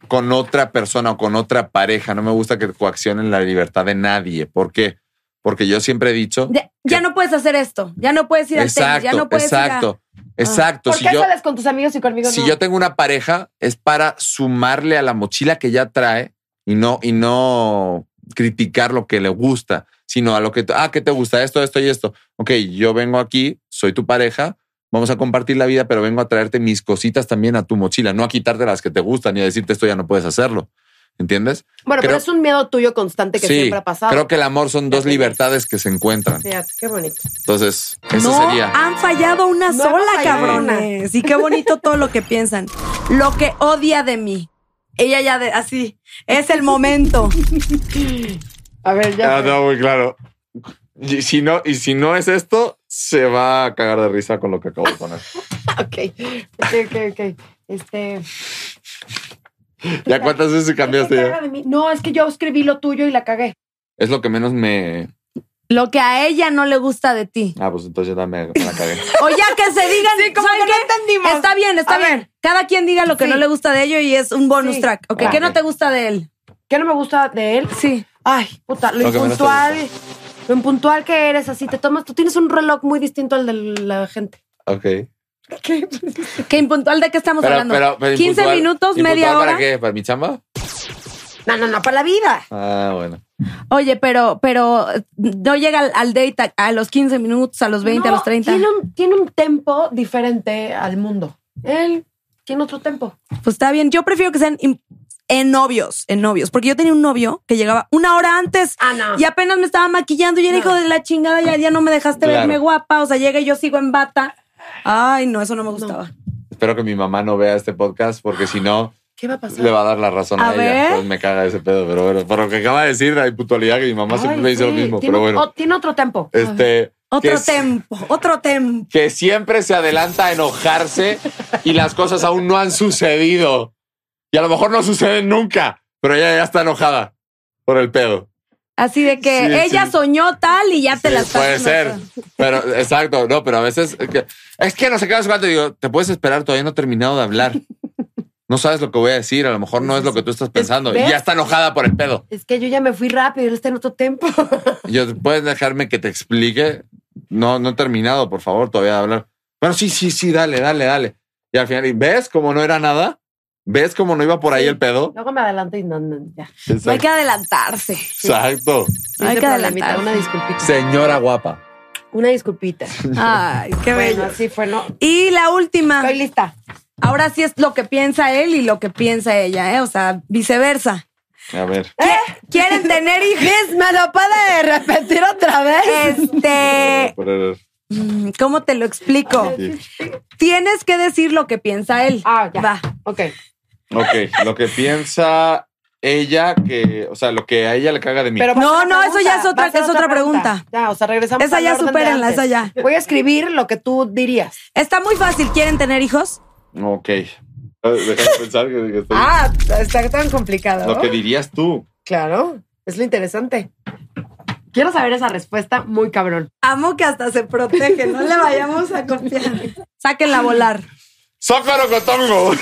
con otra persona o con otra pareja. No me gusta que coaccionen la libertad de nadie. ¿Por qué? Porque yo siempre he dicho. Ya, ya no puedes hacer esto. Ya no puedes ir al tenis. Exacto, Ya no puedes ir a- exacto, exacto. ¿Por Si qué yo, sales con tus amigos y conmigo si no? yo tengo una pareja, es para sumarle a la mochila que ya trae y no, y no criticar lo que le gusta, sino a lo que, ah, ¿qué te gusta? Esto, esto y esto. Ok, yo vengo aquí, soy tu pareja, vamos a compartir la vida, pero vengo a traerte mis cositas también a tu mochila, no a quitarte las que te gustan y a decirte esto ya no puedes hacerlo. ¿Entiendes? Bueno, pero es un miedo tuyo constante que siempre ha pasado. creo que el amor son dos libertades que se encuentran. Fíjate, qué bonito. Entonces, eso no, sería. han fallado una No sola, cabrones. Y qué bonito todo lo que piensan. Lo que odia de mí. Ella ya de así. Es el momento. A ver, ya. Ah, no, muy claro. Y si no, y si no es esto, se va a cagar de risa con lo que acabo de poner. Ok, ok, ok, ok. Este. ¿Ya cuántas veces cambiaste ¿Qué ya? No, es que yo escribí lo tuyo y la cagué. Es lo que menos me. Lo que a ella no le gusta de ti. Ah, pues entonces yo también me la cagué. O ya que se digan. Sí, como ¿saben que no entendimos. Está bien, está A bien. ver. Cada quien diga lo que Sí. no le gusta de ello y es un bonus Sí. track. Ok, Va. ¿qué no te gusta de él? ¿Qué no me gusta de él? Sí. Ay, puta, lo, impuntual. Lo impuntual que eres, así te tomas. Tú tienes un reloj muy distinto al de la gente. Ok. ¿Qué? ¿Qué impuntual de qué estamos Pero, hablando? pero, pero 15 impuntual- minutos, ¿impuntual media hora. ¿Para qué? ¿Para mi chamba? No, no, no, para la vida. Ah, bueno. Oye, pero, pero no llega al, al date a, a los 15 minutos, a los 20, a los 30. Tiene un, tiene un tempo diferente al mundo. Él tiene otro tempo. Pues está bien. Yo prefiero que sean en novios, en novios. Porque yo tenía un novio que llegaba una hora antes Ah, no. y apenas me estaba maquillando y era No. hijo de la chingada, ya, ya no me dejaste Claro. verme guapa. O sea, llega y yo sigo en bata. Ay, no, eso no me gustaba. Espero que mi mamá no vea este podcast porque si no, ¿Qué va a pasar? le va a dar la razón a, A ella. ver. Pues me caga ese pedo, pero bueno. Por lo que acaba de decir, la impuntualidad que mi mamá siempre me dice lo mismo, pero bueno. o- tiene otro tempo. Este. Otro tempo, otro tempo. que siempre se adelanta a enojarse y las cosas aún no han sucedido. Y a lo mejor no suceden nunca, pero ella ya está enojada por el pedo. Así de que Sí, ella sí. soñó tal y ya te Sí, la estás puede ser, pero exacto, no, pero a veces es que, es que no sé qué, cuánto, digo, te puedes esperar, todavía no he terminado de hablar. No sabes lo que voy a decir, a lo mejor no es lo que tú estás pensando. Y ya está enojada por el pedo. Es que yo ya me fui rápido, él está en otro tempo. Y Yo, ¿Puedes dejarme que te explique? No, no he terminado, por favor, todavía de hablar. Bueno, sí, sí, sí, dale, dale, dale. Y al final, ¿y ¿ves cómo no era nada? ¿Ves cómo no iba por ahí Sí. el pedo? Luego me adelanto y no, no, ya. No hay que adelantarse. Exacto. No hay que adelantar. Una disculpita. Señora guapa. Una disculpita. Ay, qué Bueno, bello. así fue, ¿no? Y la última. Estoy lista. Ahora sí es lo que piensa él y lo que piensa ella, ¿eh? O sea, viceversa. A ver. ¿Quieren tener hijos? ¿me lo puede repetir otra vez? Este, mm, ¿cómo te lo explico? sí. Tienes que decir lo que piensa él. Ah, ya. Va. Ok. Ok, lo que piensa ella que, o sea, lo que a ella le caga de mí. Pero No, no, eso ya es otra- es otra pregunta. Ya, o sea, regresamos Esa ya de supérenla, esa ya. Voy a escribir lo que tú dirías. Está muy fácil. ¿Quieren tener hijos? ok. Déjame pensar que, que estoy- Ah, está tan complicado. lo que dirías tú. Claro, es lo interesante. Quiero saber esa respuesta muy cabrón. Amo que hasta se protege. No le vayamos a confiar. Sáquenla a volar. ¡Zócaro cotongo!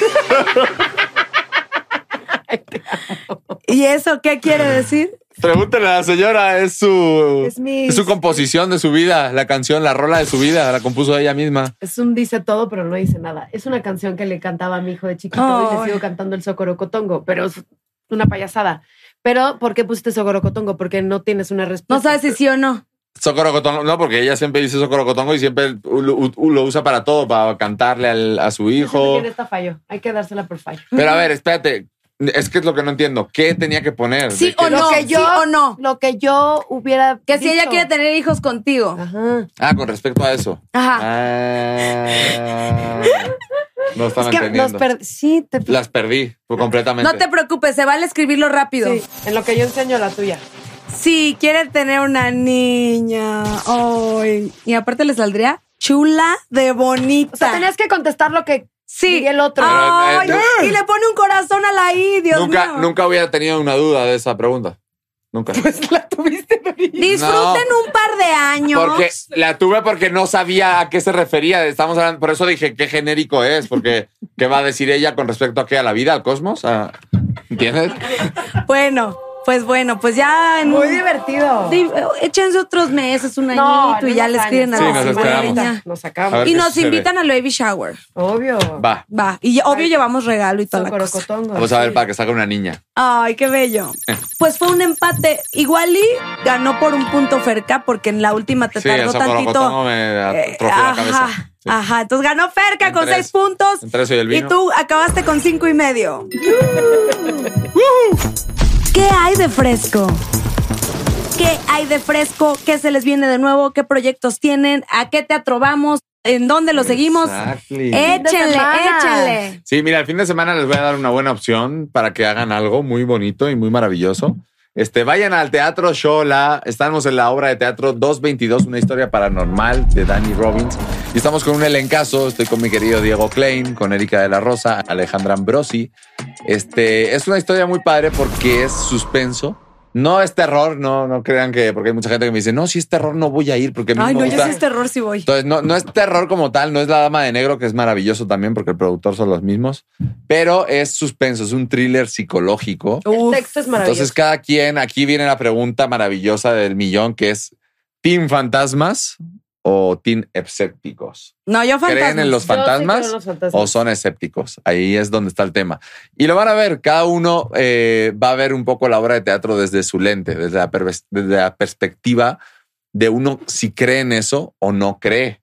¿Y eso qué quiere decir? Pregúntale a la señora, es su, Es mi- es su composición de su vida, la canción, la rola de su vida, la compuso ella misma. Es un dice todo, pero no dice nada. Es una canción que le cantaba a mi hijo de chiquito y Ay. le sigo cantando el Socorocotongo, pero es una payasada. Pero, ¿por qué pusiste Socorocotongo? Porque no tienes una respuesta. No sabes si sí o no. Zócaro cotongo, no, porque ella siempre dice Zócaro cotongo y siempre lo, lo usa para todo, para cantarle al- a su hijo. ¿Quién está fallo? Hay que dársela por fallo. Pero a ver, espérate, es que es lo que no entiendo. ¿Qué tenía que poner? Sí ¿De qué- o no. Lo que yo, sí o no. Lo que yo hubiera. Que si ella quiere tener hijos contigo. Ajá. Ah, con respecto a eso. Ajá. Ah, no estaba Es que entendiendo. per- Sí, te. Las perdí pues, completamente. No te preocupes, se vale escribirlo rápido. Sí, en lo que yo enseño la tuya. Sí, quiere tener una niña. Ay. Y aparte le saldría chula de bonita. O sea, tenías que contestar lo que sí. el otro. Pero, eh, y le pone un corazón a la I, Dios nunca, mío. nunca hubiera tenido una duda de esa pregunta. Nunca. Pues la tuviste. Disfruten un par de años. Porque la tuve porque no sabía a qué se refería. Estamos hablando, por eso dije qué genérico es, porque qué va a decir ella con respecto a qué, a la vida, al cosmos. Ah, ¿Entiendes? Bueno, pues bueno, pues ya en Muy un- divertido. Di- échense otros meses, un No, añito y en ya unos le escriben a Sí, la nos esperamos. Nos sacamos. Y nos invitan al baby shower. Obvio. Va. Va. Y obvio llevamos regalo y toda la cosa. Vamos a ver sí. para que salga una niña. Ay, qué bello. Pues fue un empate. Igual y ganó por un punto Ferca porque en la última te Sí, tardó tantito. me Eh, la ajá. Sí. ajá. Entonces ganó Ferca En con tres. seis puntos. Entre eso y el vino. tú acabaste con cinco y medio. ¿Qué hay de fresco? ¿Qué hay de fresco? ¿Qué se les viene de nuevo? ¿Qué proyectos tienen? ¿A qué teatro vamos? ¿En dónde lo seguimos? Exactly. Échenle. Sí, mira, el fin de semana les voy a dar una buena opción para que hagan algo muy bonito y muy maravilloso. Este, vayan al Teatro Shola. Estamos en la obra de teatro 222, una historia paranormal de Danny Robbins. Y estamos con un elencazo. Estoy con mi querido Diego Klein, con Erika de la Rosa, Alejandra Ambrosi. Este, es una historia muy padre porque es suspenso. No es terror, no, no crean que, porque hay mucha gente que me dice, no, si es terror no voy a ir porque a mí Ay, me no, yo gusta. sí es terror si voy. Entonces, no, no es terror como tal, no es la dama de negro, que es maravilloso también, porque el productor son los mismos, pero es suspenso, es un thriller psicológico. El Uf. texto es maravilloso. Entonces, cada quien, aquí viene la pregunta maravillosa del millón, que es ¿Team Fantasmas o Team Escépticos? No, yo fantasmas. ¿Creen en los sí fantasmas? creo en los fantasmas. o son escépticos. Ahí es donde está el tema. Y lo van a ver, cada uno eh, va a ver un poco la obra de teatro desde su lente, desde la, desde la perspectiva de uno si cree en eso o no cree.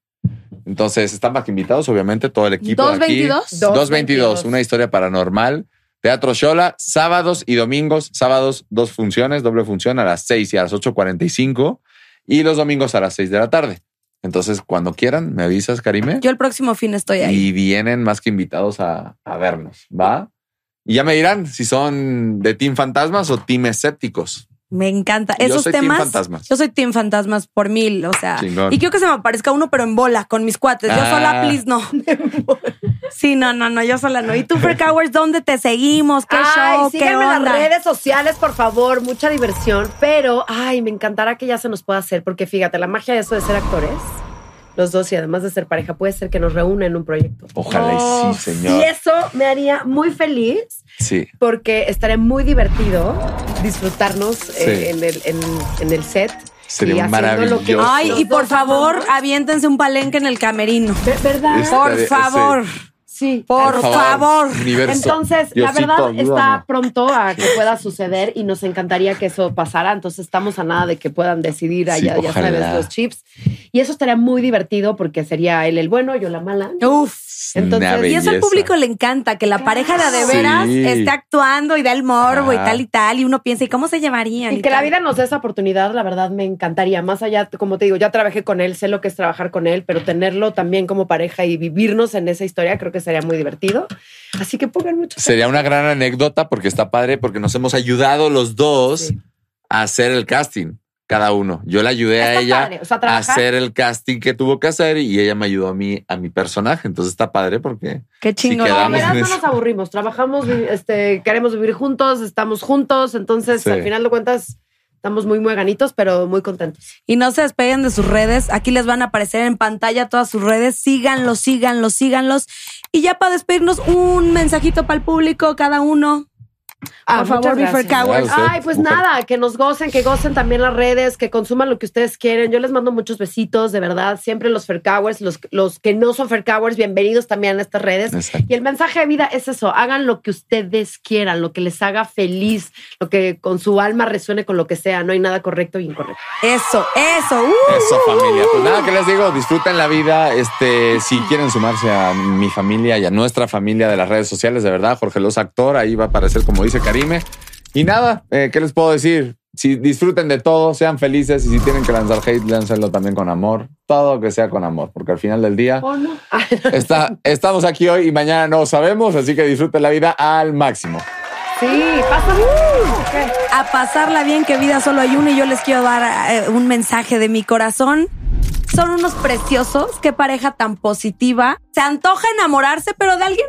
Entonces, están más que invitados, obviamente, todo el equipo de aquí. 222. 222, una historia paranormal. Teatro Shola, sábados y domingos. Sábados, dos funciones, doble función a las 6 y a las 8.45. Y los domingos a las 6 de la tarde. Entonces, cuando quieran, me avisas, Karime Yo el próximo fin estoy ahí. y vienen más que invitados a, a vernos, ¿va? Y ya me dirán si son de Team Fantasmas o Team Escépticos. Me encanta. Yo Esos soy team temas. fantasmas. Yo soy Team Fantasmas por mil. O sea. Chingón. Y quiero que se me aparezca uno, pero en bola, con mis cuates. Yo Ah. sola, please, no. sí, no, no, no, yo sola no. ¿Y tú, Freak Hours, dónde te seguimos? ¿Qué Ay, show? ¿Qué en onda? las redes sociales, por favor. Mucha diversión. Pero, ay, me encantará que ya se nos pueda hacer, porque fíjate, la magia de eso de ser actores, los dos y además de ser pareja, puede ser que nos reúna en un proyecto. Ojalá y sí, señor. Y eso me haría muy feliz Sí. porque estaría muy divertido disfrutarnos eh, Sí. en, el, en, en el set. Sería y haciendo lo que maravilloso. Ay, y por favor, amamos. aviéntense un palenque en el camerino. Ve- ¿Verdad? Por favor. Sí. Por favor. Universo. Entonces, la verdad ayúdame. está pronto a que pueda suceder y nos encantaría que eso pasara. Entonces, estamos a nada de que puedan decidir allá, Sí, ya sabes, los chips. Y eso estaría muy divertido porque sería él el bueno, yo la mala. Uf. Entonces, Y eso al público le encanta, que la pareja de de Sí. veras esté actuando y da el morbo y tal y tal. Y uno piensa, ¿y cómo se llevarían? Y que la vida nos dé esa oportunidad, la verdad me encantaría. Más allá, como te digo, ya trabajé con él, sé lo que es trabajar con él, pero tenerlo también como pareja y vivirnos en esa historia creo que sería muy divertido. Así que pongan mucho. Sería una gran anécdota porque está padre, porque nos hemos ayudado los dos Sí. a hacer el casting, cada uno. Yo le ayudé a ella padre, o sea, a hacer el casting que tuvo que hacer y ella me ayudó a mí, a mi personaje. Entonces está padre porque Qué chingón. Sí, No, en no eso. nos aburrimos, trabajamos, este, queremos vivir juntos, estamos juntos, entonces Sí. al final de cuentas estamos muy muy ganitos, pero muy contentos. Y no se despeguen de sus redes. Aquí les van a aparecer en pantalla todas sus redes. Síganlos, síganlos, síganlos. Y ya para despedirnos, un mensajito para el público, cada uno. Por favor, Before. Cowards. Ay, pues Mujer. nada, que nos gocen, que gocen también las redes, que consuman lo que ustedes quieren. Yo les mando muchos besitos, de verdad. Siempre los Faircowers, los, los que no son Faircowers, bienvenidos también a estas redes. Exacto. Y el mensaje de vida es eso, hagan lo que ustedes quieran, lo que les haga feliz, lo que con su alma resuene con lo que sea. No hay nada correcto y incorrecto. Eso, eso. uh. Eso, familia. Pues nada, que les digo, disfruten la vida. Este, si quieren sumarse a mi familia y a nuestra familia de las redes sociales, de verdad, Jorge Los Actor, ahí va a aparecer como dice Karime. Y nada, eh, ¿qué les puedo decir? Si disfruten de todo, sean felices y si tienen que lanzar hate, láncenlo también con amor. Todo que sea con amor, porque al final del día ¿O no? está, estamos aquí hoy y mañana no sabemos, así que disfruten la vida al máximo. sí, pasa. Ok. A pasarla bien, que vida solo hay una. Y yo les quiero dar eh, un mensaje de mi corazón. Son unos preciosos. Qué pareja tan positiva. Se antoja enamorarse, pero de alguien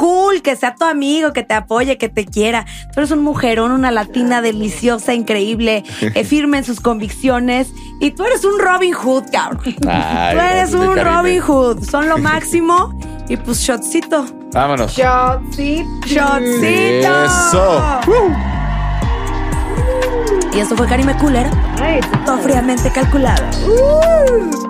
cool, que sea tu amigo, que te apoye, que te quiera. Tú eres un mujerón, una latina deliciosa, increíble, eh, firme en sus convicciones. Y tú eres un Robin Hood, cabrón. Ay, tú eres un. Robin Hood. Son lo máximo. Y pues, shotcito. Vámonos. Shotcito. Shotcito. Eso. Y esto fue Karime Cooler, Ay, todo fríamente calculado. Lucky